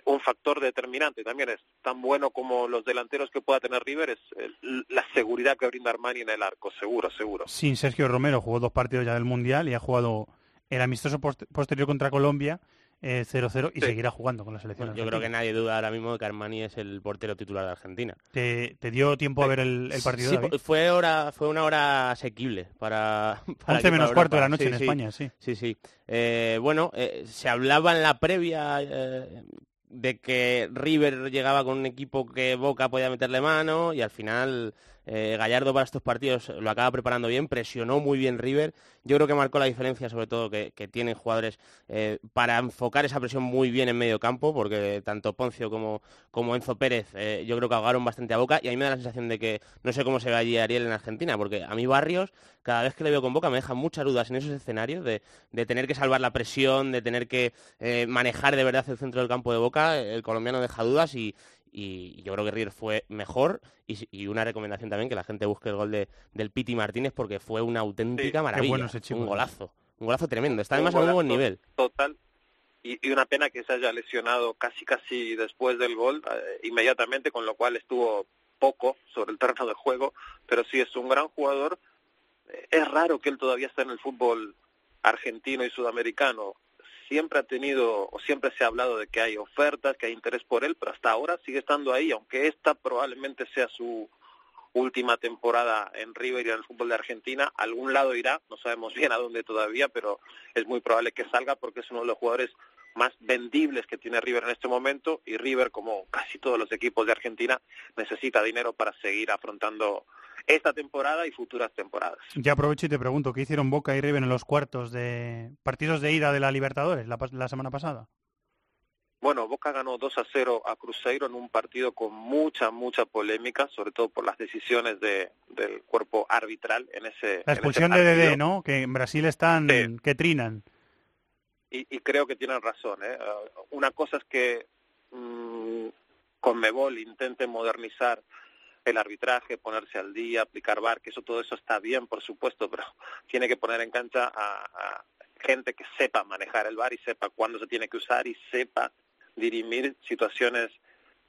un factor determinante. También es tan bueno como los delanteros que pueda tener River, es eh, la seguridad que brinda Armani en el arco, seguro, seguro. Sin Sergio Romero jugó dos partidos ya del Mundial y ha jugado el amistoso post- posterior contra Colombia eh, 0-0 y Sí. seguirá jugando con la selección. Yo creo que nadie duda ahora mismo de que Armani es el portero titular de Argentina. ¿Te, te dio tiempo a ver el, el partido, Sí, David? fue hora, fue una hora asequible para, para 11 aquí, menos cuarto de la noche Sí, en. España, sí. Sí, sí. Eh, bueno, eh, se hablaba en la previa eh, de que River llegaba con un equipo que Boca podía meterle mano y al final eh, Gallardo para estos partidos lo acaba preparando bien, presionó muy bien River. Yo creo que marcó la diferencia, sobre todo que, tienen jugadores eh, para enfocar esa presión muy bien en medio campo, porque tanto Poncio como, como Enzo Pérez eh, yo creo que ahogaron bastante a Boca y a mí me da la sensación de que no sé cómo se ve allí Ariel en Argentina, porque a mí Barrios, cada vez que le veo con Boca me deja muchas dudas en esos escenarios de, de tener que salvar la presión, de tener que manejar de verdad el centro del campo de Boca, el colombiano deja dudas y, y yo creo que River fue mejor y, una recomendación también que la gente busque el gol de, del Piti Martínez porque fue una auténtica maravilla, bueno ese chico, un ¿eh? golazo, un golazo tremendo, está Un además a muy buen nivel. Total. Y, y una pena que se haya lesionado casi casi después del gol, eh, inmediatamente, con lo cual estuvo poco sobre el terreno de juego, pero sí es un gran jugador. Eh, Es raro que él todavía esté en el fútbol argentino y sudamericano. Siempre ha tenido, o siempre se ha hablado de que hay ofertas, que hay interés por él, pero hasta ahora sigue estando ahí, aunque esta probablemente sea su última temporada en River y en el fútbol de Argentina, algún lado irá, no sabemos bien a dónde todavía, pero es muy probable que salga porque es uno de los jugadores más vendibles que tiene River en este momento y River, como casi todos los equipos de Argentina, necesita dinero para seguir afrontando esta temporada y futuras temporadas. Ya aprovecho y te pregunto, ¿qué hicieron Boca y River en los cuartos de partidos de ida de la Libertadores la, semana pasada? Bueno, Boca ganó 2 a 0 a Cruzeiro en un partido con mucha, mucha polémica, sobre todo por las decisiones de, del cuerpo arbitral en ese La en ese expulsión de. Dedé, ¿no? Que en Brasil están que trinan. y, y creo que tienen razón. ¿eh? Uh, una cosa es que mm, Conmebol intente modernizar el arbitraje, ponerse al día, aplicar VAR, que eso todo eso está bien, por supuesto, pero tiene que poner en cancha a, gente que sepa manejar el VAR y sepa cuándo se tiene que usar y sepa dirimir situaciones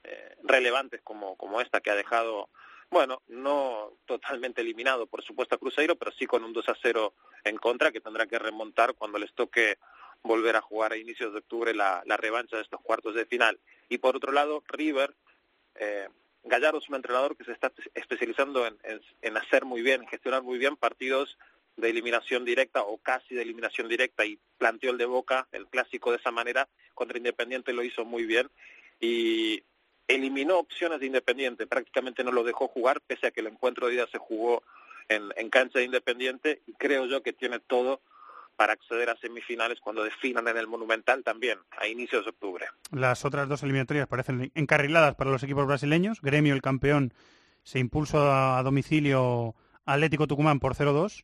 eh, relevantes como, como esta que ha dejado, bueno, no totalmente eliminado, por supuesto, a Cruzeiro, pero sí con un 2 a 0 en contra que tendrá que remontar cuando les toque volver a jugar a inicios de octubre la, la revancha de estos cuartos de final. Y por otro lado, River, eh, Gallardo es un entrenador que se está especializando en, hacer muy bien, en gestionar muy bien partidos de eliminación directa o casi de eliminación directa y planteó el de Boca, el clásico de esa manera, contra Independiente lo hizo muy bien y eliminó opciones de Independiente, prácticamente no lo dejó jugar, pese a que el encuentro de ida se jugó en, en cancha de Independiente y creo yo que tiene todo para acceder a semifinales cuando definan en el Monumental también, a inicios de octubre. Las otras dos eliminatorias parecen encarriladas para los equipos brasileños. Gremio, el campeón, se impulsó a, a domicilio Atlético Tucumán por 0-2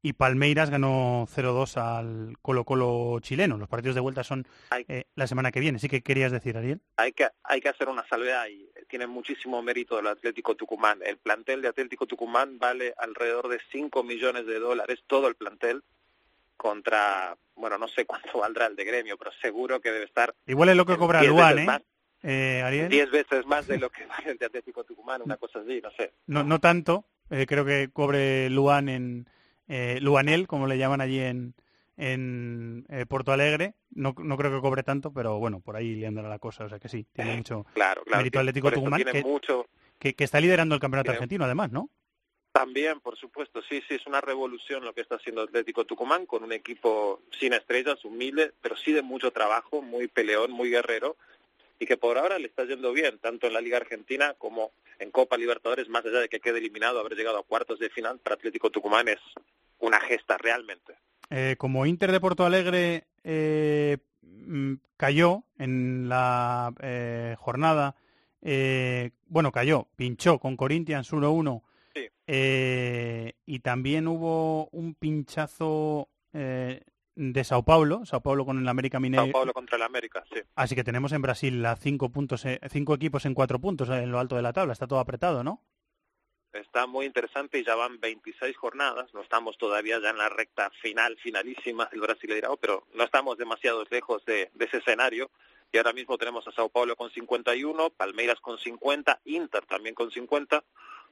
y Palmeiras ganó 0-2 al Colo Colo chileno. Los partidos de vuelta son eh, la semana que viene. ¿Sí que querías decir, Ariel? Hay que, hay que hacer una salvedad y tiene muchísimo mérito el Atlético Tucumán. El plantel de Atlético Tucumán vale alrededor de 5 millones de dólares, todo el plantel, contra, bueno, no sé cuánto valdrá el de gremio, pero seguro que debe estar... Igual es lo que cobra Luan, ¿eh? más. Eh, Ariel. Diez veces más de lo que vale el de Atlético Tucumán, una cosa así, no sé. No, no tanto. Eh, creo que cobre Luan en eh, Luanel, como le llaman allí en, en eh, Porto Alegre. No, no creo que cobre tanto, pero bueno, por ahí le andará la cosa. O sea que sí, tiene mucho Claro, claro. mérito Atlético Tucumán, que, mucho, que, que está liderando el campeonato Tiene- argentino, además, ¿no? También, por supuesto, sí, sí, es una revolución lo que está haciendo Atlético Tucumán con un equipo sin estrellas, humilde, pero sí de mucho trabajo, muy peleón, muy guerrero, y que por ahora le está yendo bien, tanto en la Liga Argentina como en Copa Libertadores, más allá de que quede eliminado, haber llegado a cuartos de final para Atlético Tucumán es una gesta realmente. Eh, como Inter de Porto Alegre eh, mm, cayó en la eh, jornada, eh, bueno, cayó, pinchó con Corinthians 1-1 Sí. Eh, y también hubo un pinchazo eh, de Sao Paulo, Sao Paulo con el América Sao Mineiro. Paulo contra el América, sí. Así que tenemos en Brasil a cinco puntos, eh, cinco equipos en cuatro puntos en lo alto de la tabla. Está todo apretado, ¿no? Está muy interesante y ya van 26 jornadas, no estamos todavía ya en la recta final, finalísima del Brasileirao, pero no estamos demasiado lejos de, de ese escenario. Y ahora mismo tenemos a Sao Paulo con 51, Palmeiras con 50, Inter también con 50,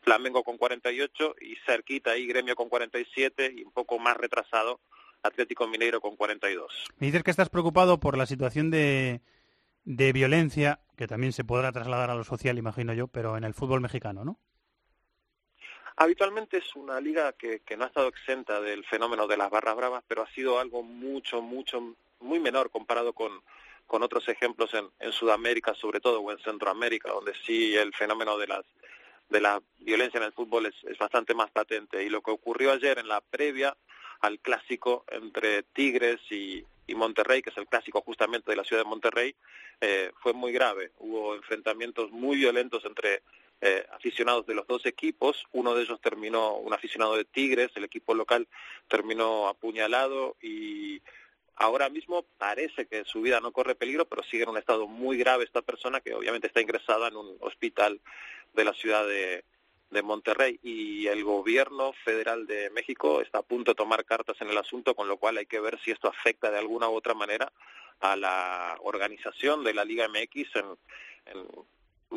Flamengo con 48 y cerquita ahí Gremio con 47 y un poco más retrasado Atlético Mineiro con 42. Me dices que estás preocupado por la situación de, de violencia, que también se podrá trasladar a lo social, imagino yo, pero en el fútbol mexicano, ¿no? Habitualmente es una liga que, que no ha estado exenta del fenómeno de las barras bravas, pero ha sido algo mucho, mucho, muy menor comparado con, con otros ejemplos en, en Sudamérica, sobre todo, o en Centroamérica, donde sí el fenómeno de las de la violencia en el fútbol es, bastante más patente. Y lo que ocurrió ayer en la previa al clásico entre Tigres y, y Monterrey, que es el clásico justamente de la ciudad de Monterrey, eh, fue muy grave. Hubo enfrentamientos muy violentos entre eh, aficionados de los dos equipos. Uno de ellos terminó, un aficionado de Tigres, el equipo local terminó apuñalado y ahora mismo parece que su vida no corre peligro, pero sigue en un estado muy grave esta persona que obviamente está ingresada en un hospital de la ciudad de, Monterrey. Y el gobierno federal de México está a punto de tomar cartas en el asunto, con lo cual hay que ver si esto afecta de alguna u otra manera a la organización de la Liga MX en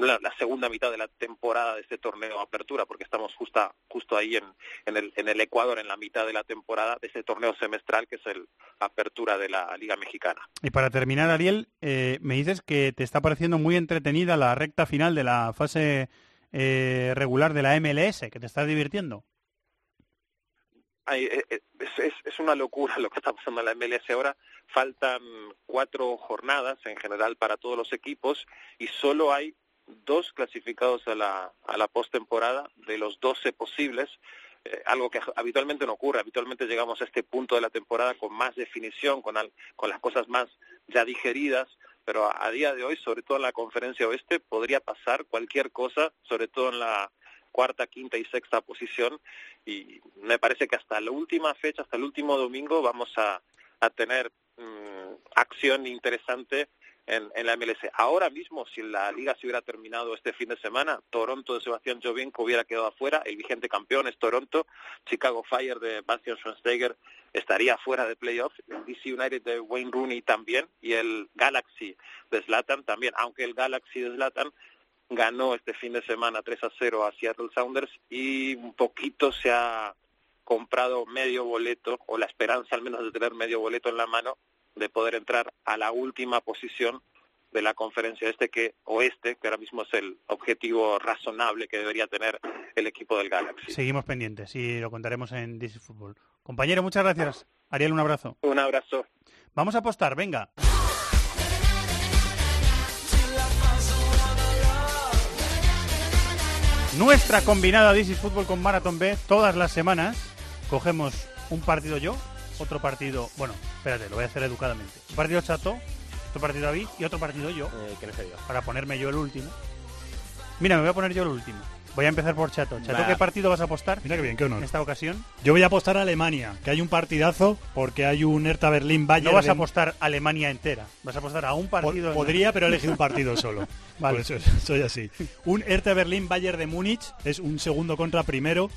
la, la segunda mitad de la temporada de este torneo Apertura, porque estamos justa, justo ahí en, en, el, en el Ecuador, en la mitad de la temporada de este torneo semestral que es el Apertura de la Liga Mexicana. Y para terminar, Ariel, eh, me dices que te está pareciendo muy entretenida la recta final de la fase eh, regular de la MLS, que te estás divirtiendo. Ay, eh, eh, es, es, es una locura lo que está pasando en la MLS ahora. Faltan cuatro jornadas en general para todos los equipos y solo hay dos clasificados a la, a la postemporada de los 12 posibles, eh, algo que habitualmente no ocurre. Habitualmente llegamos a este punto de la temporada con más definición, con, al, con las cosas más ya digeridas, pero a, día de hoy, sobre todo en la conferencia oeste, podría pasar cualquier cosa, sobre todo en la cuarta, quinta y sexta posición y me parece que hasta la última fecha, hasta el último domingo vamos a, a tener mmm, acción interesante en, la MLS. Ahora mismo, si la liga se hubiera terminado este fin de semana, Toronto de Sebastián Jovinko hubiera quedado afuera, el vigente campeón es Toronto, Chicago Fire de Bastian Schweinsteiger estaría fuera de playoffs, DC United de Wayne Rooney también, y el Galaxy de Zlatan también, aunque el Galaxy de Zlatan ganó este fin de semana 3 a 0 a Seattle Sounders y un poquito se ha comprado medio boleto, o la esperanza al menos de tener medio boleto en la mano, de poder entrar a la última posición de la conferencia este que oeste, que ahora mismo es el objetivo razonable que debería tener el equipo del Galaxy. Seguimos pendientes y lo contaremos en DC Fútbol. Compañero, muchas gracias. Ariel, un abrazo. Un abrazo. Vamos a apostar, venga. Nuestra combinada DC Fútbol con Marathon B todas las semanas cogemos un partido yo, otro partido, bueno, espérate, lo voy a hacer educadamente. Un partido chato, otro partido David y otro partido yo. Eh, que no sé yo. Para ponerme yo el último. Mira, me voy a poner yo el último. Voy a empezar por Chato. Chato, Va. ¿qué partido vas a apostar Mira qué bien, qué honor. en esta ocasión? Yo voy a apostar a Alemania, que hay un partidazo porque hay un Hertha Berlín Bayern. No vas a apostar Alemania entera. Vas a apostar a un Po- partido. Podría, pero he elegido un partido solo. Vale. Pues soy, soy así. Un Hertha Berlín Bayern de Múnich es un segundo contra primero.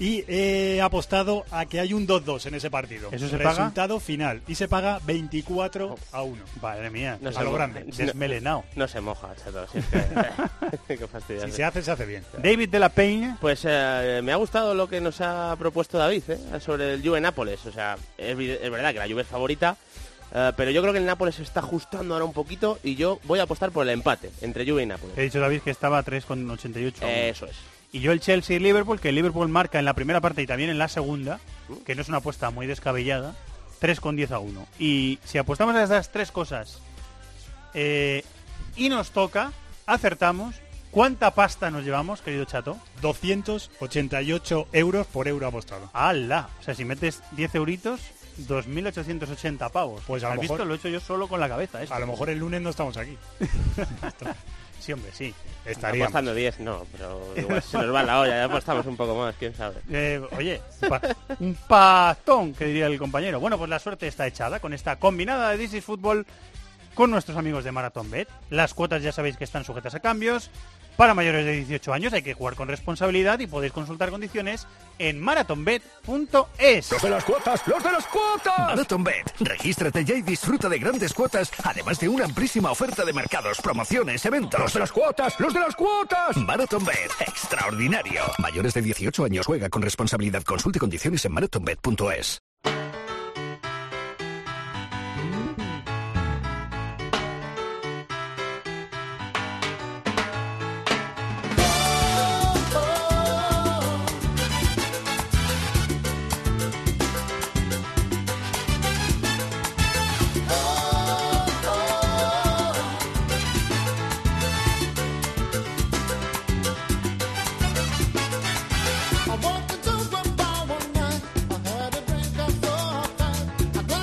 Y he apostado a que hay un 2-2 en ese partido. ¿Eso se paga? Resultado final. Y se paga 24 a 1. Madre mía. No a lo grande. Desmelenado. No se moja, chato. si es que- Qué fastidio. Si se hace, se hace bien. David de la Peña. Pues eh, me ha gustado lo que nos ha propuesto David ¿eh? sobre el Juve Nápoles. O sea, es verdad que la Juve es favorita, eh, pero yo creo que el Nápoles se está ajustando ahora un poquito y yo voy a apostar por el empate entre Juve y Nápoles. He dicho David que estaba a 3,88. Eso es. Y yo el Chelsea y Liverpool, que el Liverpool marca en la primera parte y también en la segunda, que no es una apuesta muy descabellada, 3,10 a 1. Y si apostamos a estas tres cosas eh, y nos toca, acertamos, ¿cuánta pasta nos llevamos, querido Chato? 288 euros por euro apostado. ¡Hala! O sea, si metes 10 euritos, 2.880 pavos. Pues a lo ¿Has mejor- visto? Lo he hecho yo solo con la cabeza. esto. A lo mejor el lunes no estamos aquí. Sí, hombre, sí. Estaríamos. Apostando 10, no, pero igual se nos va la olla, ya apostamos un poco más, quién sabe. Eh, oye, pa- un pastón, que diría el compañero. Bueno, pues la suerte está echada con esta combinada de is Football con nuestros amigos de Marathon Bet. Las cuotas ya sabéis que están sujetas a cambios. Para mayores de 18 años hay que jugar con responsabilidad y podéis consultar condiciones en marathonbet.es. Los de las cuotas, los de las cuotas. Marathon Bet. Regístrate ya y disfruta de grandes cuotas, además de una amplísima oferta de mercados, promociones, eventos. Los de las cuotas, los de las cuotas. Marathon Bet. Extraordinario. Mayores de 18 años juega con responsabilidad. Consulte condiciones en marathonbet.es.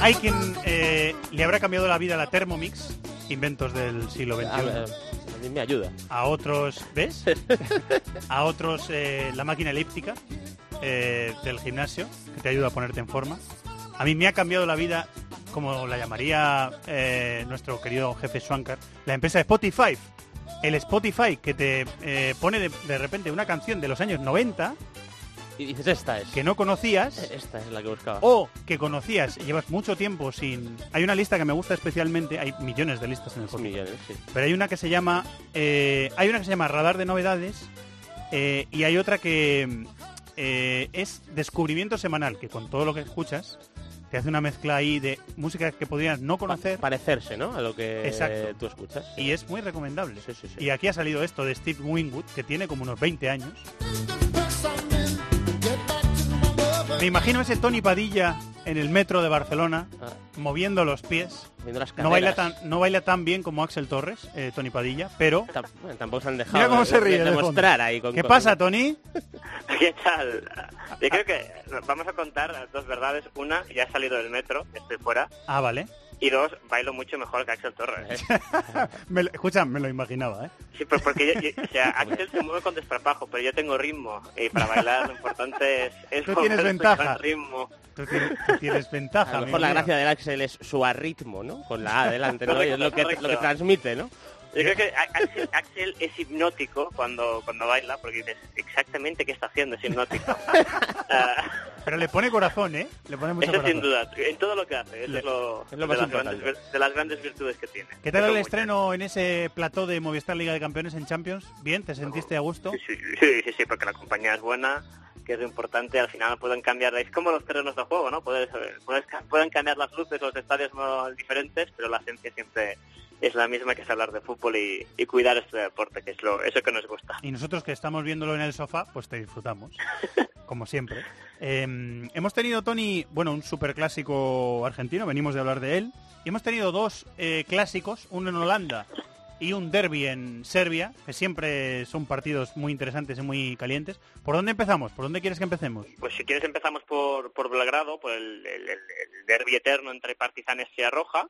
Hay quien eh, le habrá cambiado la vida a la Thermomix, inventos del siglo XXI. A, ver, a mí me ayuda. A otros, ¿ves? A otros eh, la máquina elíptica eh, del gimnasio, que te ayuda a ponerte en forma. A mí me ha cambiado la vida, como la llamaría nuestro querido jefe Swankar, la empresa Spotify. El Spotify que te pone de, de repente una canción de los años 90 Y dices, esta es. que no conocías Esta es la que buscaba. o que conocías y llevas mucho tiempo sin... Hay una lista que me gusta especialmente, hay millones de listas en el Spotify. millones, sí. Pero hay una que se llama eh, hay una que se llama Radar de Novedades eh, y hay otra que eh, es Descubrimiento Semanal, que con todo lo que escuchas te hace una mezcla ahí de música que podrías no conocer. Parecerse, ¿no? A lo que Exacto. tú escuchas. Y es muy recomendable. Sí, sí, sí. Y aquí ha salido esto de Steve Winwood, que tiene como unos 20 años. Me imagino ese Tony Padilla en el metro de Barcelona, Ah. moviendo los pies. Las No baila, tan, no baila tan bien como Axel Torres, eh, Tony Padilla, pero... Tampoco se han dejado Mira cómo de- se ríe. de demostrar ahí con ¿Qué con- pasa, Tony? ¿Qué tal? Yo creo que vamos a contar dos verdades. Una, ya he salido del metro, estoy fuera. Ah, vale. Y dos, bailo mucho mejor que Axel Torres. Me lo- escucha, me lo imaginaba, ¿eh? Sí, pero porque yo- yo- o sea, Axel se mueve con desparpajo, pero yo tengo ritmo. Y para bailar lo importante es, es Tú tienes moverse ventaja. con ritmo. Tú tienes, tú tienes ventaja. A lo mejor la gracia del Axel es su arritmo, ¿no? Con la A delante, ¿no? Y es lo que, lo que transmite, ¿no? Yo creo que Axel, Axel es hipnótico cuando, cuando baila, porque dices exactamente qué está haciendo, es hipnótico. Ah, Pero le pone corazón, ¿eh? Le pone mucho eso corazón. sin duda, en todo lo que hace, eso Le- es lo, es lo de, más las importante. grandes, de las grandes virtudes que tiene. ¿Qué tal Eso el estreno en ese plató de Movistar Liga de Campeones en Champions? ¿Bien? ¿Te sentiste a gusto? Sí, sí, sí, sí, porque la compañía es buena, que es lo importante, al final pueden cambiar, es como los terrenos de juego, ¿no? Puedes, eh, puedes pueden cambiar las luces, los estadios diferentes, pero la esencia siempre es la misma que es hablar de fútbol y, y cuidar este deporte, que es lo eso que nos gusta. Y nosotros que estamos viéndolo en el sofá, pues te disfrutamos, como siempre. Eh, hemos tenido, Tony, bueno, un superclásico argentino, venimos de hablar de él. Y hemos tenido dos eh, clásicos, uno en Holanda y un derby en Serbia, que siempre son partidos muy interesantes y muy calientes. ¿Por dónde empezamos? ¿Por dónde quieres que empecemos? Pues si quieres empezamos por, por Belgrado, por el, el, el- el derbi eterno entre Partizan y Roja.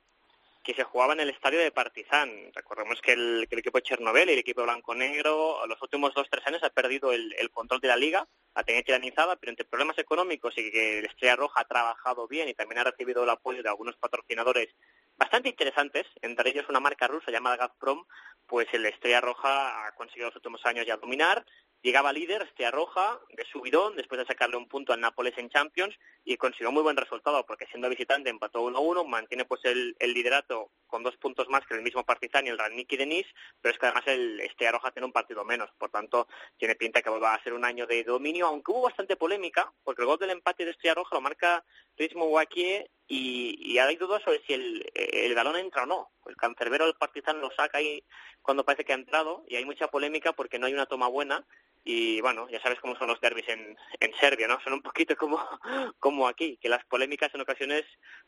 Que se jugaba en el estadio de Partizan. Recordemos que el, que el equipo de Chernobyl y el equipo blanco-negro los últimos dos tres años ha perdido el, control de la liga, la tenía tiranizada, pero entre problemas económicos y que el Estrella Roja ha trabajado bien y también ha recibido el apoyo de algunos patrocinadores bastante interesantes, entre ellos una marca rusa llamada Gazprom, pues el Estrella Roja ha conseguido los últimos años ya dominar, llegaba líder Estrella Roja de subidón después de sacarle un punto al Nápoles en Champions y consiguió muy buen resultado porque siendo visitante empató 1-1, mantiene pues el, el liderato con dos puntos más que el mismo Partizan y el Radniki de Nice, pero es que además el Estrella Roja tiene un partido menos, por tanto tiene pinta que va a ser un año de dominio, aunque hubo bastante polémica, porque el gol del empate de Estrella Roja lo marca Ritmo Wakie y, y hay dudas sobre si el, el balón entra o no. El cancerbero del Partizan lo saca ahí cuando parece que ha entrado y hay mucha polémica porque no hay una toma buena y bueno, ya sabes cómo son los derbis en, en Serbia, ¿no? Son un poquito como, como aquí, que las polémicas en ocasiones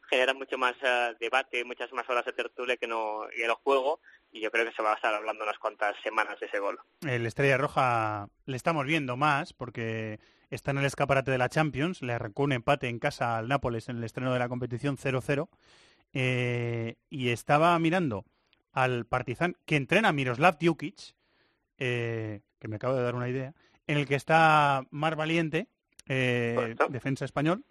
generan mucho más eh, debate, muchas más horas de tertulia que no y el juego y yo creo que se va a estar hablando unas cuantas semanas de ese gol. El Estrella Roja le estamos viendo más porque está en el escaparate de la Champions, le arrancó un empate en casa al Nápoles en el estreno de la competición 0-0 eh, y estaba mirando al Partizan que entrena Miroslav Djukic, eh, que me acabo de dar una idea, en el que está Mar Valiente, eh, defensa español.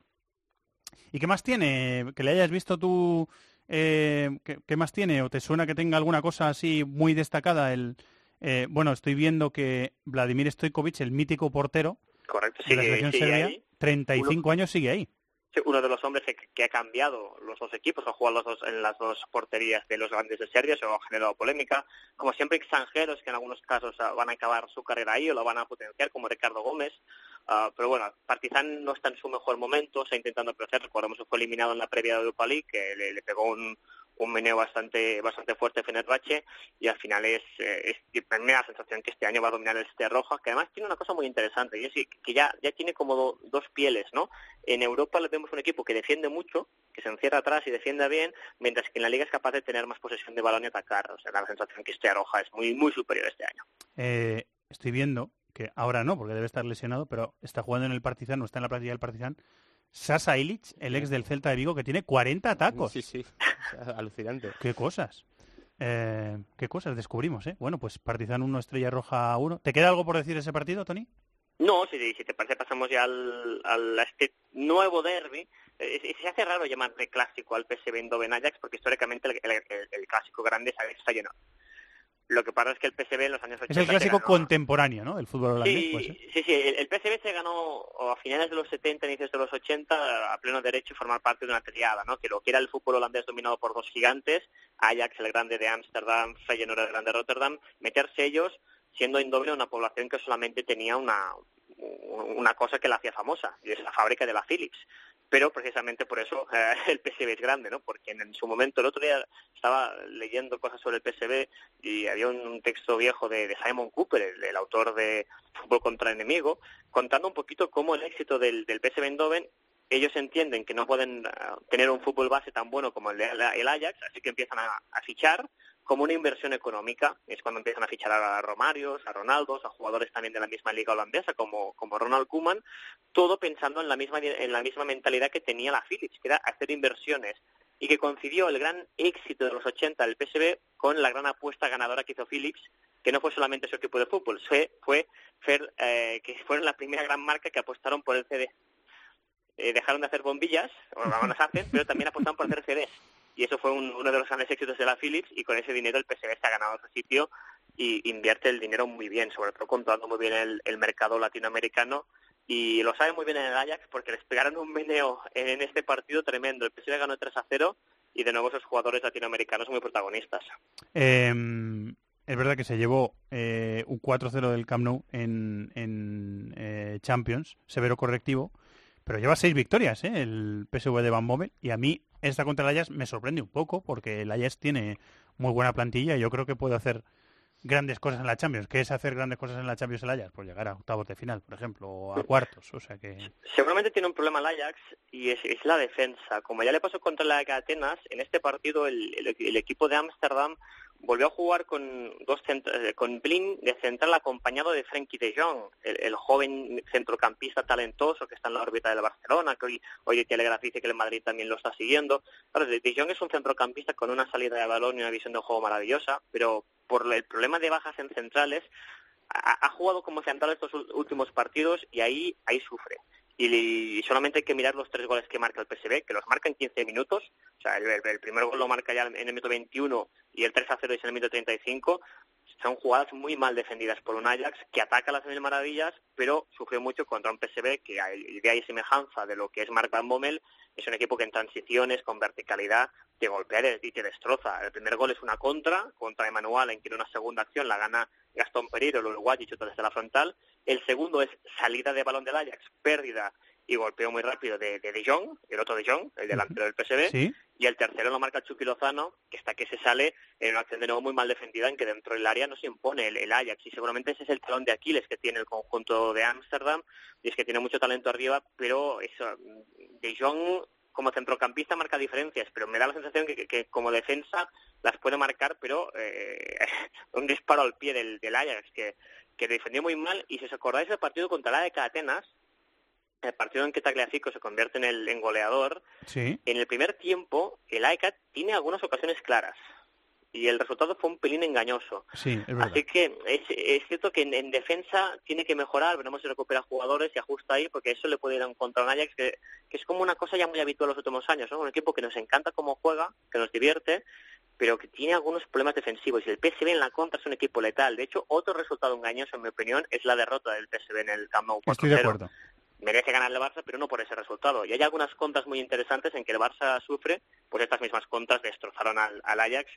¿Y qué más tiene? Que le hayas visto tú, eh, ¿qué, qué más tiene? ¿O te suena que tenga alguna cosa así muy destacada? El, eh, bueno, estoy viendo que Vladimir Stojkovic, el mítico portero Correcto, de la selección serbia, ahí. 35 años sigue ahí. Uno de los hombres que, que ha cambiado los dos equipos, ha jugado los dos, en las dos porterías de los grandes de Serbia, eso ha generado polémica. Como siempre, extranjeros que en algunos casos ah, van a acabar su carrera ahí o lo van a potenciar, como Ricardo Gómez. Ah, pero bueno, Partizan no está en su mejor momento, está intentando crecer. Recordemos que fue eliminado en la previa de Europa League, que le, le pegó un, un meneo bastante bastante fuerte Fenerbahce y al final es, eh, es me da la sensación que este año va a dominar el Este Roja, que además tiene una cosa muy interesante, y es que ya, ya tiene como do- dos pieles, ¿no? En Europa le vemos un equipo que defiende mucho, que se encierra atrás y defiende bien, mientras que en la Liga es capaz de tener más posesión de balón y atacar. O sea, da la sensación que Este Roja es muy muy superior este año. Eh, estoy viendo que ahora no, porque debe estar lesionado, pero está jugando en el Partizan, no está en la plantilla del Partizan. Sasa Ilic, el ex del Celta de Vigo, que tiene 40 tacos. Sí, sí. Alucinante. Qué cosas. Eh, qué cosas descubrimos, ¿eh? Bueno, pues Partizan 1, Estrella Roja 1. ¿Te queda algo por decir de ese partido, Tony? No, si, si te parece pasamos ya al, al- a este nuevo derby. Eh, se hace raro llamarle clásico al PSV Eindhoven Ajax porque históricamente el, el- el- el clásico grande es Ajax Feyenoord. Lo que pasa es que el PSV en los años 80 Es el clásico ganó- contemporáneo, ¿no? Del fútbol holandés. Sí, sí, sí, el, el PSV se ganó a finales de los 70, inicios de los 80, a pleno derecho y formar parte de una triada, ¿no? Que lo que era el fútbol holandés dominado por dos gigantes, Ajax, el grande de Ámsterdam, Feyenoord, el grande de Rotterdam, meterse ellos siendo Eindhoven una población que solamente tenía una, una cosa que la hacía famosa, y es la fábrica de la Philips. Pero precisamente por eso eh, el PSV es grande, ¿no? Porque en, su momento, el otro día estaba leyendo cosas sobre el PSV y había un, texto viejo de, Simon Cooper, el, el autor de Fútbol contra el Enemigo, contando un poquito cómo el éxito del, del PSV Eindhoven ellos entienden que no pueden ah, tener un fútbol base tan bueno como el de la- el Ajax, así que empiezan a fichar como una inversión económica. Es cuando empiezan a fichar a Romarios, a Ronaldos, a jugadores también de la misma liga holandesa como, como Ronald Koeman, todo pensando en la misma en la misma mentalidad que tenía la Philips, que era hacer inversiones y que coincidió el gran éxito de los 80 del PSV con la gran apuesta ganadora que hizo Philips, que no fue solamente su equipo de fútbol, fue, fue eh, que fueron la primera gran marca que apostaron por el CD. Eh, dejaron de hacer bombillas, o aún las hacen, pero también apostaron por hacer CDs. Y eso fue un- uno de los grandes éxitos de la Philips y con ese dinero el PSV se ha ganado su sitio y invierte el dinero muy bien, sobre todo controlando muy bien el, el mercado latinoamericano y lo sabe muy bien en el Ajax porque les pegaron un meneo en este partido tremendo. El PSV ganó 3 a 0 y de nuevo esos jugadores latinoamericanos muy protagonistas. Eh, es verdad que se llevó eh, un 4-0 del Camp Nou en, en, eh, Champions, severo correctivo, pero lleva seis victorias ¿eh? el PSV de Van Bommel y a mí esta contra el Ajax me sorprende un poco porque el Ajax tiene muy buena plantilla y yo creo que puede hacer grandes cosas en la Champions. ¿Qué es hacer grandes cosas en la Champions el Ajax? Pues llegar a octavos de final, por ejemplo, o a cuartos, o sea que... Seguramente tiene un problema el Ajax y es, la defensa. Como ya le pasó contra la Atenas, en este partido el, el- el equipo de Ámsterdam volvió a jugar con dos eh, con Blin de central acompañado de Frenkie de Jong, el, el joven centrocampista talentoso que está en la órbita del Barcelona, que hoy, hoy de Telegraph dice que el Madrid también lo está siguiendo. Claro, de, Jong es un centrocampista con una salida de balón y una visión de juego maravillosa, pero por el problema de bajas en centrales ha, ha jugado como central estos últimos partidos y ahí ahí sufre. Y, solamente hay que mirar los tres goles que marca el PSV, que los marca en 15 minutos. O sea, el, primer gol lo marca ya en el minuto 21 y el 3 a 0 es en el minuto 35. Son jugadas muy mal defendidas por un Ajax que ataca las mil maravillas, pero sufre mucho contra un PSV que a idea y semejanza de lo que es Mark Van Bommel, es un equipo que en transiciones, con verticalidad, te golpea y te destroza. El primer gol es una contra, contra Emanuel, en que en una segunda acción la gana Gastón Pereiro, el uruguayo, y chuta desde la frontal. El segundo es salida de balón del Ajax, pérdida y golpeo muy rápido de De, de Jong, el otro de Jong, el delantero del PSV. Sí. Y el tercero lo marca Chucky Lozano, que está que se sale en una acción de nuevo muy mal defendida, en que dentro del área no se impone el, el Ajax. Y seguramente ese es el talón de Aquiles que tiene el conjunto de Ámsterdam, y es que tiene mucho talento arriba, pero eso, De Jong como centrocampista marca diferencias, pero me da la sensación que, que- que como defensa las puede marcar, pero eh, un disparo al pie del, del Ajax, que, que defendió muy mal. Y si os acordáis del partido contra la de Atenas, el partido en que Tagliafico se convierte en el en goleador, Sí. en el primer tiempo, el AECA tiene algunas ocasiones claras y el resultado fue un pelín engañoso. Sí, es verdad. Así que es, es cierto que en, en defensa tiene que mejorar, veremos si recupera jugadores y ajusta ahí, porque eso le puede ir a un contra un Ajax que, que es como una cosa ya muy habitual los últimos años, ¿no? Un equipo que nos encanta cómo juega, que nos divierte, pero que tiene algunos problemas defensivos. Y el PSV en la contra es un equipo letal. De hecho, otro resultado engañoso, en mi opinión, es la derrota del PSV en el Camp Nou 4-0 Estoy de acuerdo. merece ganar el Barça, pero no por ese resultado. Y hay algunas contras muy interesantes en que el Barça sufre, pues estas mismas contras destrozaron al, al Ajax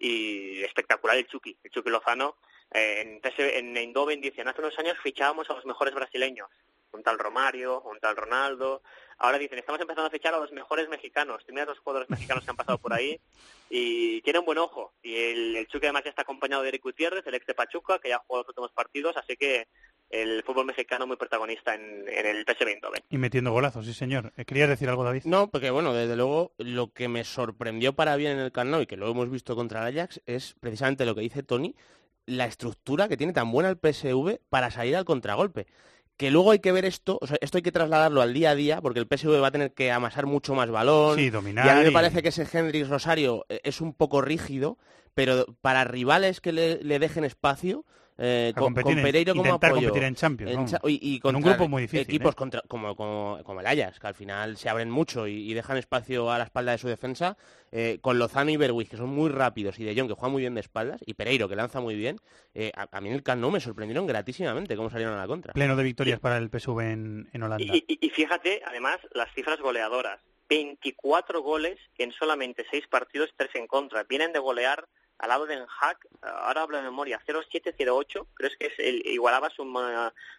y espectacular el Chucky, el Chucky Lozano. Eh, en, en Eindhoven dicen, hace unos años fichábamos a los mejores brasileños, un tal Romario, un tal Ronaldo. Ahora dicen, estamos empezando a fichar a los mejores mexicanos. Tú miras los jugadores mexicanos que han pasado por ahí y tiene un buen ojo. Y el, el además ya está acompañado de Eric Gutiérrez, el ex de Pachuca, que ya ha jugado los últimos partidos, así que el fútbol mexicano muy protagonista en, en el PSV Eindhoven. Y metiendo golazos, sí, señor. Eh, ¿Querías decir algo, David? No, porque bueno, desde luego lo que me sorprendió para bien en el Camp y que lo hemos visto contra el Ajax es precisamente lo que dice Tony, la estructura que tiene tan buena el PSV para salir al contragolpe. Que luego hay que ver esto, o sea, esto hay que trasladarlo al día a día, porque el PSV va a tener que amasar mucho más balón. Sí, dominar Y a mí me y- parece que ese Hendrix Rosario eh, es un poco rígido, pero para rivales que le, le dejen espacio, eh, A con, competir con en- Pereiro como intentar apoyo, competir en Champions, en vamos. cha- y, y Con un contra grupo muy difícil, Equipos ¿eh? contra- como, como, como el Ajax, que al final se abren mucho y, y dejan espacio a la espalda de su defensa, eh, con Lozano y Berwick, que son muy rápidos, y De Jong, que juega muy bien de espaldas, y Pereiro, que lanza muy bien, eh, a, a mí en el Camp Nou me sorprendieron gratísimamente cómo salieron a la contra. Pleno de victorias para el PSV en, en Holanda. Y, y- y fíjate, además, las cifras goleadoras. 24 goles en solamente 6 partidos, 3 en contra. Vienen de golear al lado de Den Haag, ahora hablo de memoria, 0-7-0-8, creo que es el, igualaba su,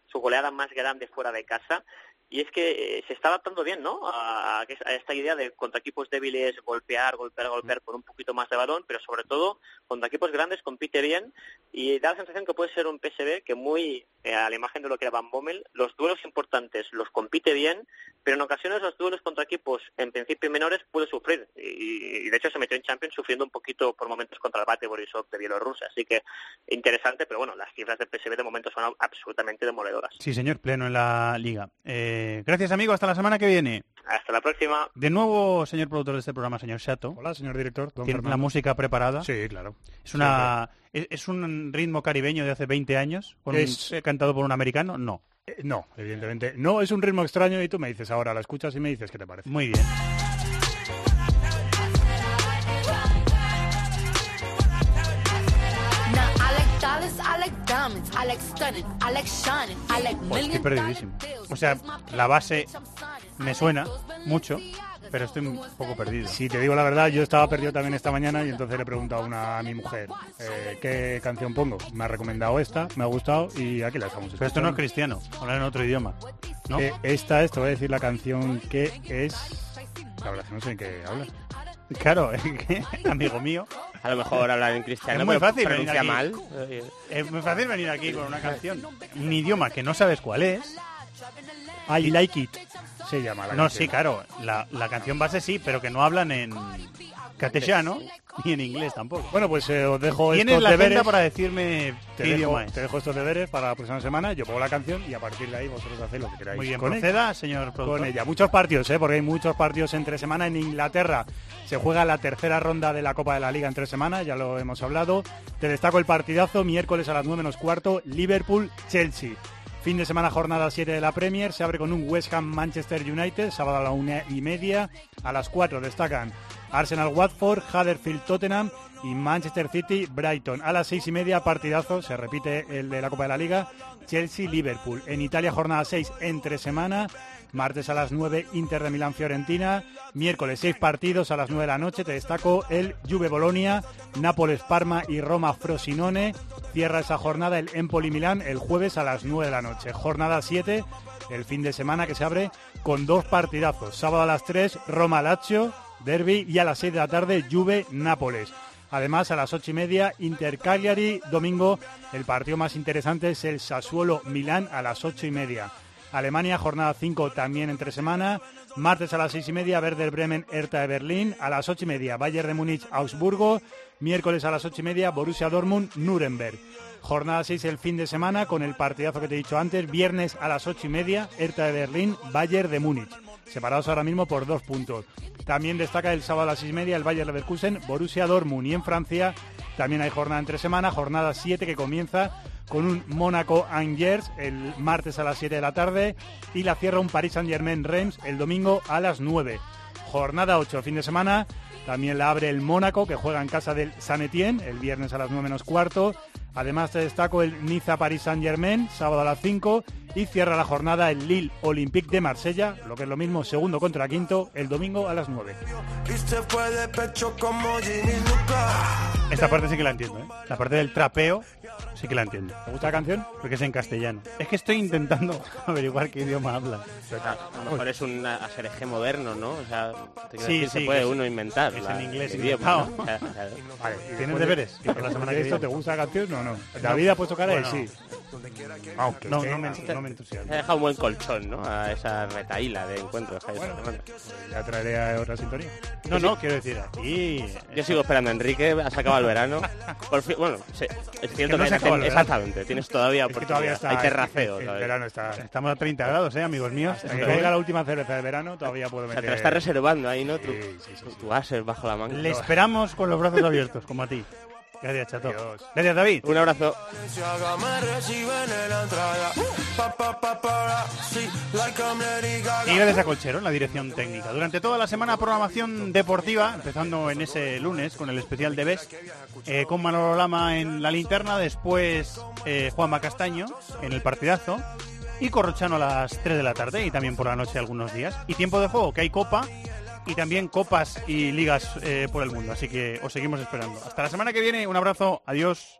su goleada más grande fuera de casa. Y es que eh, se está adaptando bien, ¿no? A, esta idea de contra equipos débiles golpear, golpear, golpear con un poquito más de balón, pero sobre todo contra equipos grandes compite bien y da la sensación que puede ser un PSV que muy eh, a la imagen de lo que era Van Bommel, los duelos importantes los compite bien, pero en ocasiones los duelos contra equipos en principio menores puede sufrir y, y de hecho se metió en Champions sufriendo un poquito por momentos contra el Bate Borisov de Bielorrusia, así que interesante, pero bueno, las cifras del PSV de momento son absolutamente demoledoras. Sí, señor, pleno en la liga. Eh, gracias, amigo. Hasta la semana que viene. Hasta la próxima. De nuevo, señor productor de este programa, señor Shato. Hola, señor director. don ¿Tiene Fernando. la música preparada? Sí, claro. ¿Es, una, ¿es, es un ritmo caribeño de hace 20 años? Con Es- eh, ¿Cantado por un americano? No. Eh, no, evidentemente. No, es un ritmo extraño y tú me dices ahora, la escuchas y me dices qué te parece. Muy bien. Pues estoy perdidísimo. O sea, la base me suena mucho, pero estoy un poco perdido. Si te digo la verdad, yo estaba perdido también esta mañana y entonces le he preguntado a, una, a mi mujer eh, qué canción pongo. Me ha recomendado esta, me ha gustado y aquí la estamos Pero esto no es cristiano, hablar en otro idioma. ¿no? Eh, esta es, te voy a decir la canción que es... La verdad es que no sé en qué hablas. Claro, amigo mío. A lo mejor hablar en cristiano, Es muy fácil venir pronuncia aquí. mal. Es muy fácil venir aquí con una canción, un idioma que no sabes cuál es, I Like It se llama la No, canción. sí, claro. La, la canción base sí, pero que no hablan en castellano ni en inglés tampoco. Bueno, pues eh, os dejo Tienes estos la deberes. para decirme te dejo, te estos deberes para la próxima semana. Yo pongo la canción y a partir de ahí vosotros hacéis lo que queráis. Muy bien, con ella. proceda, señor productor. Con ella. Muchos partidos, ¿eh? porque hay muchos partidos entre semana. En Inglaterra se juega la tercera ronda de la Copa de la Liga entre semanas, ya lo hemos hablado. Te destaco el partidazo, miércoles a las 9 menos cuarto, Liverpool-Chelsea. Fin de semana, jornada 7 de la Premier. Se abre con un West Ham-Manchester United, sábado a la una y media. A las 4 destacan Arsenal-Watford, Huddersfield-Tottenham y Manchester City-Brighton. A las 6 y media, partidazo, se repite el de la Copa de la Liga, Chelsea-Liverpool. En Italia, jornada 6 entre semana. Martes a las 9, Inter de Milán-Fiorentina. Miércoles, 6 partidos a las 9 de la noche. Te destaco el Juve-Bolonia, Nápoles-Parma y Roma-Frosinone. Cierra esa jornada el Empoli-Milán el jueves a las 9 de la noche. Jornada 7, el fin de semana que se abre con dos partidazos. Sábado a las 3, Roma-Lazio, Derby. Y a las 6 de la tarde, Juve-Nápoles. Además, a las ocho y media, Inter Cagliari. Domingo, el partido más interesante es el Sassuolo Milán a las ocho y media. Alemania, jornada 5 también entre semana. Martes a las seis y media, Werder Bremen, Hertha de Berlín. A las ocho y media, Bayern de Múnich, Augsburgo. Miércoles a las ocho y media, Borussia Dortmund, Nuremberg. Jornada 6 el fin de semana con el partidazo que te he dicho antes. Viernes a las ocho y media, Hertha de Berlín, Bayern de Múnich. Separados ahora mismo por dos puntos. También destaca el sábado a las seis y media el Bayern Leverkusen, Borussia Dortmund. Y en Francia también hay jornada entre semana, jornada 7 que comienza con un Mónaco Angers el martes a las 7 de la tarde y la cierra un Paris Saint-Germain Reims el domingo a las 9. Jornada 8, fin de semana, también la abre el Mónaco que juega en casa del San Etienne el viernes a las 9 menos cuarto. Además te destaco el Niza Paris Saint-Germain sábado a las 5 y cierra la jornada el Lille Olympique de Marsella, lo que es lo mismo segundo contra quinto el domingo a las 9. Esta parte sí que la entiendo, ¿eh? La parte del trapeo sí que la entiendo. ¿Te gusta la canción? Porque es en castellano. Es que estoy intentando averiguar qué idioma habla. A lo mejor es un asereje moderno, ¿no? O sea, te Sí, decir, sí, se puede que uno inventar. es la- en inglés el idioma. ¿no? O sea, o sea, Vale, ¿Tienes deberes? después Para la semana que esto. ¿te gusta la canción o no? David ha puesto cara de Bueno, sí. Aunque no, sí, no me, no. no me entusiasma. Se ha dejado un buen colchón, ¿no? A esa retaíla de encuentros. que semana. Ya traeré a otra sintonía. No, no, quiero decir, aquí... Yo sigo esperando a Enrique, ha sacado el verano. Por fin, bueno, sí, es cierto no que, exactamente, tienes todavía Es que todavía está. Hay es terraceo que verano está. Estamos a 30 grados, ¿eh, amigos míos? Hasta que caiga la última cerveza de verano, todavía puedo O sea, meter. te lo estás reservando ahí, ¿no? Tu, Sí, sí, sí, sí. tu bajo la manga. Le esperamos con los brazos abiertos, como a ti. Gracias, Chato. Adiós. Gracias, David. Un abrazo. Y gracias a Colchero en la dirección técnica. Durante toda la semana programación deportiva, empezando en ese lunes con el especial de Best, eh, con Manolo Lama en la linterna, después eh, Juanma Castaño en el partidazo y Corrochano a las 3 de la tarde y también por la noche algunos días. Y tiempo de juego, que hay copa y también copas y ligas eh, por el mundo. Así que os seguimos esperando. Hasta la semana que viene, un abrazo, adiós.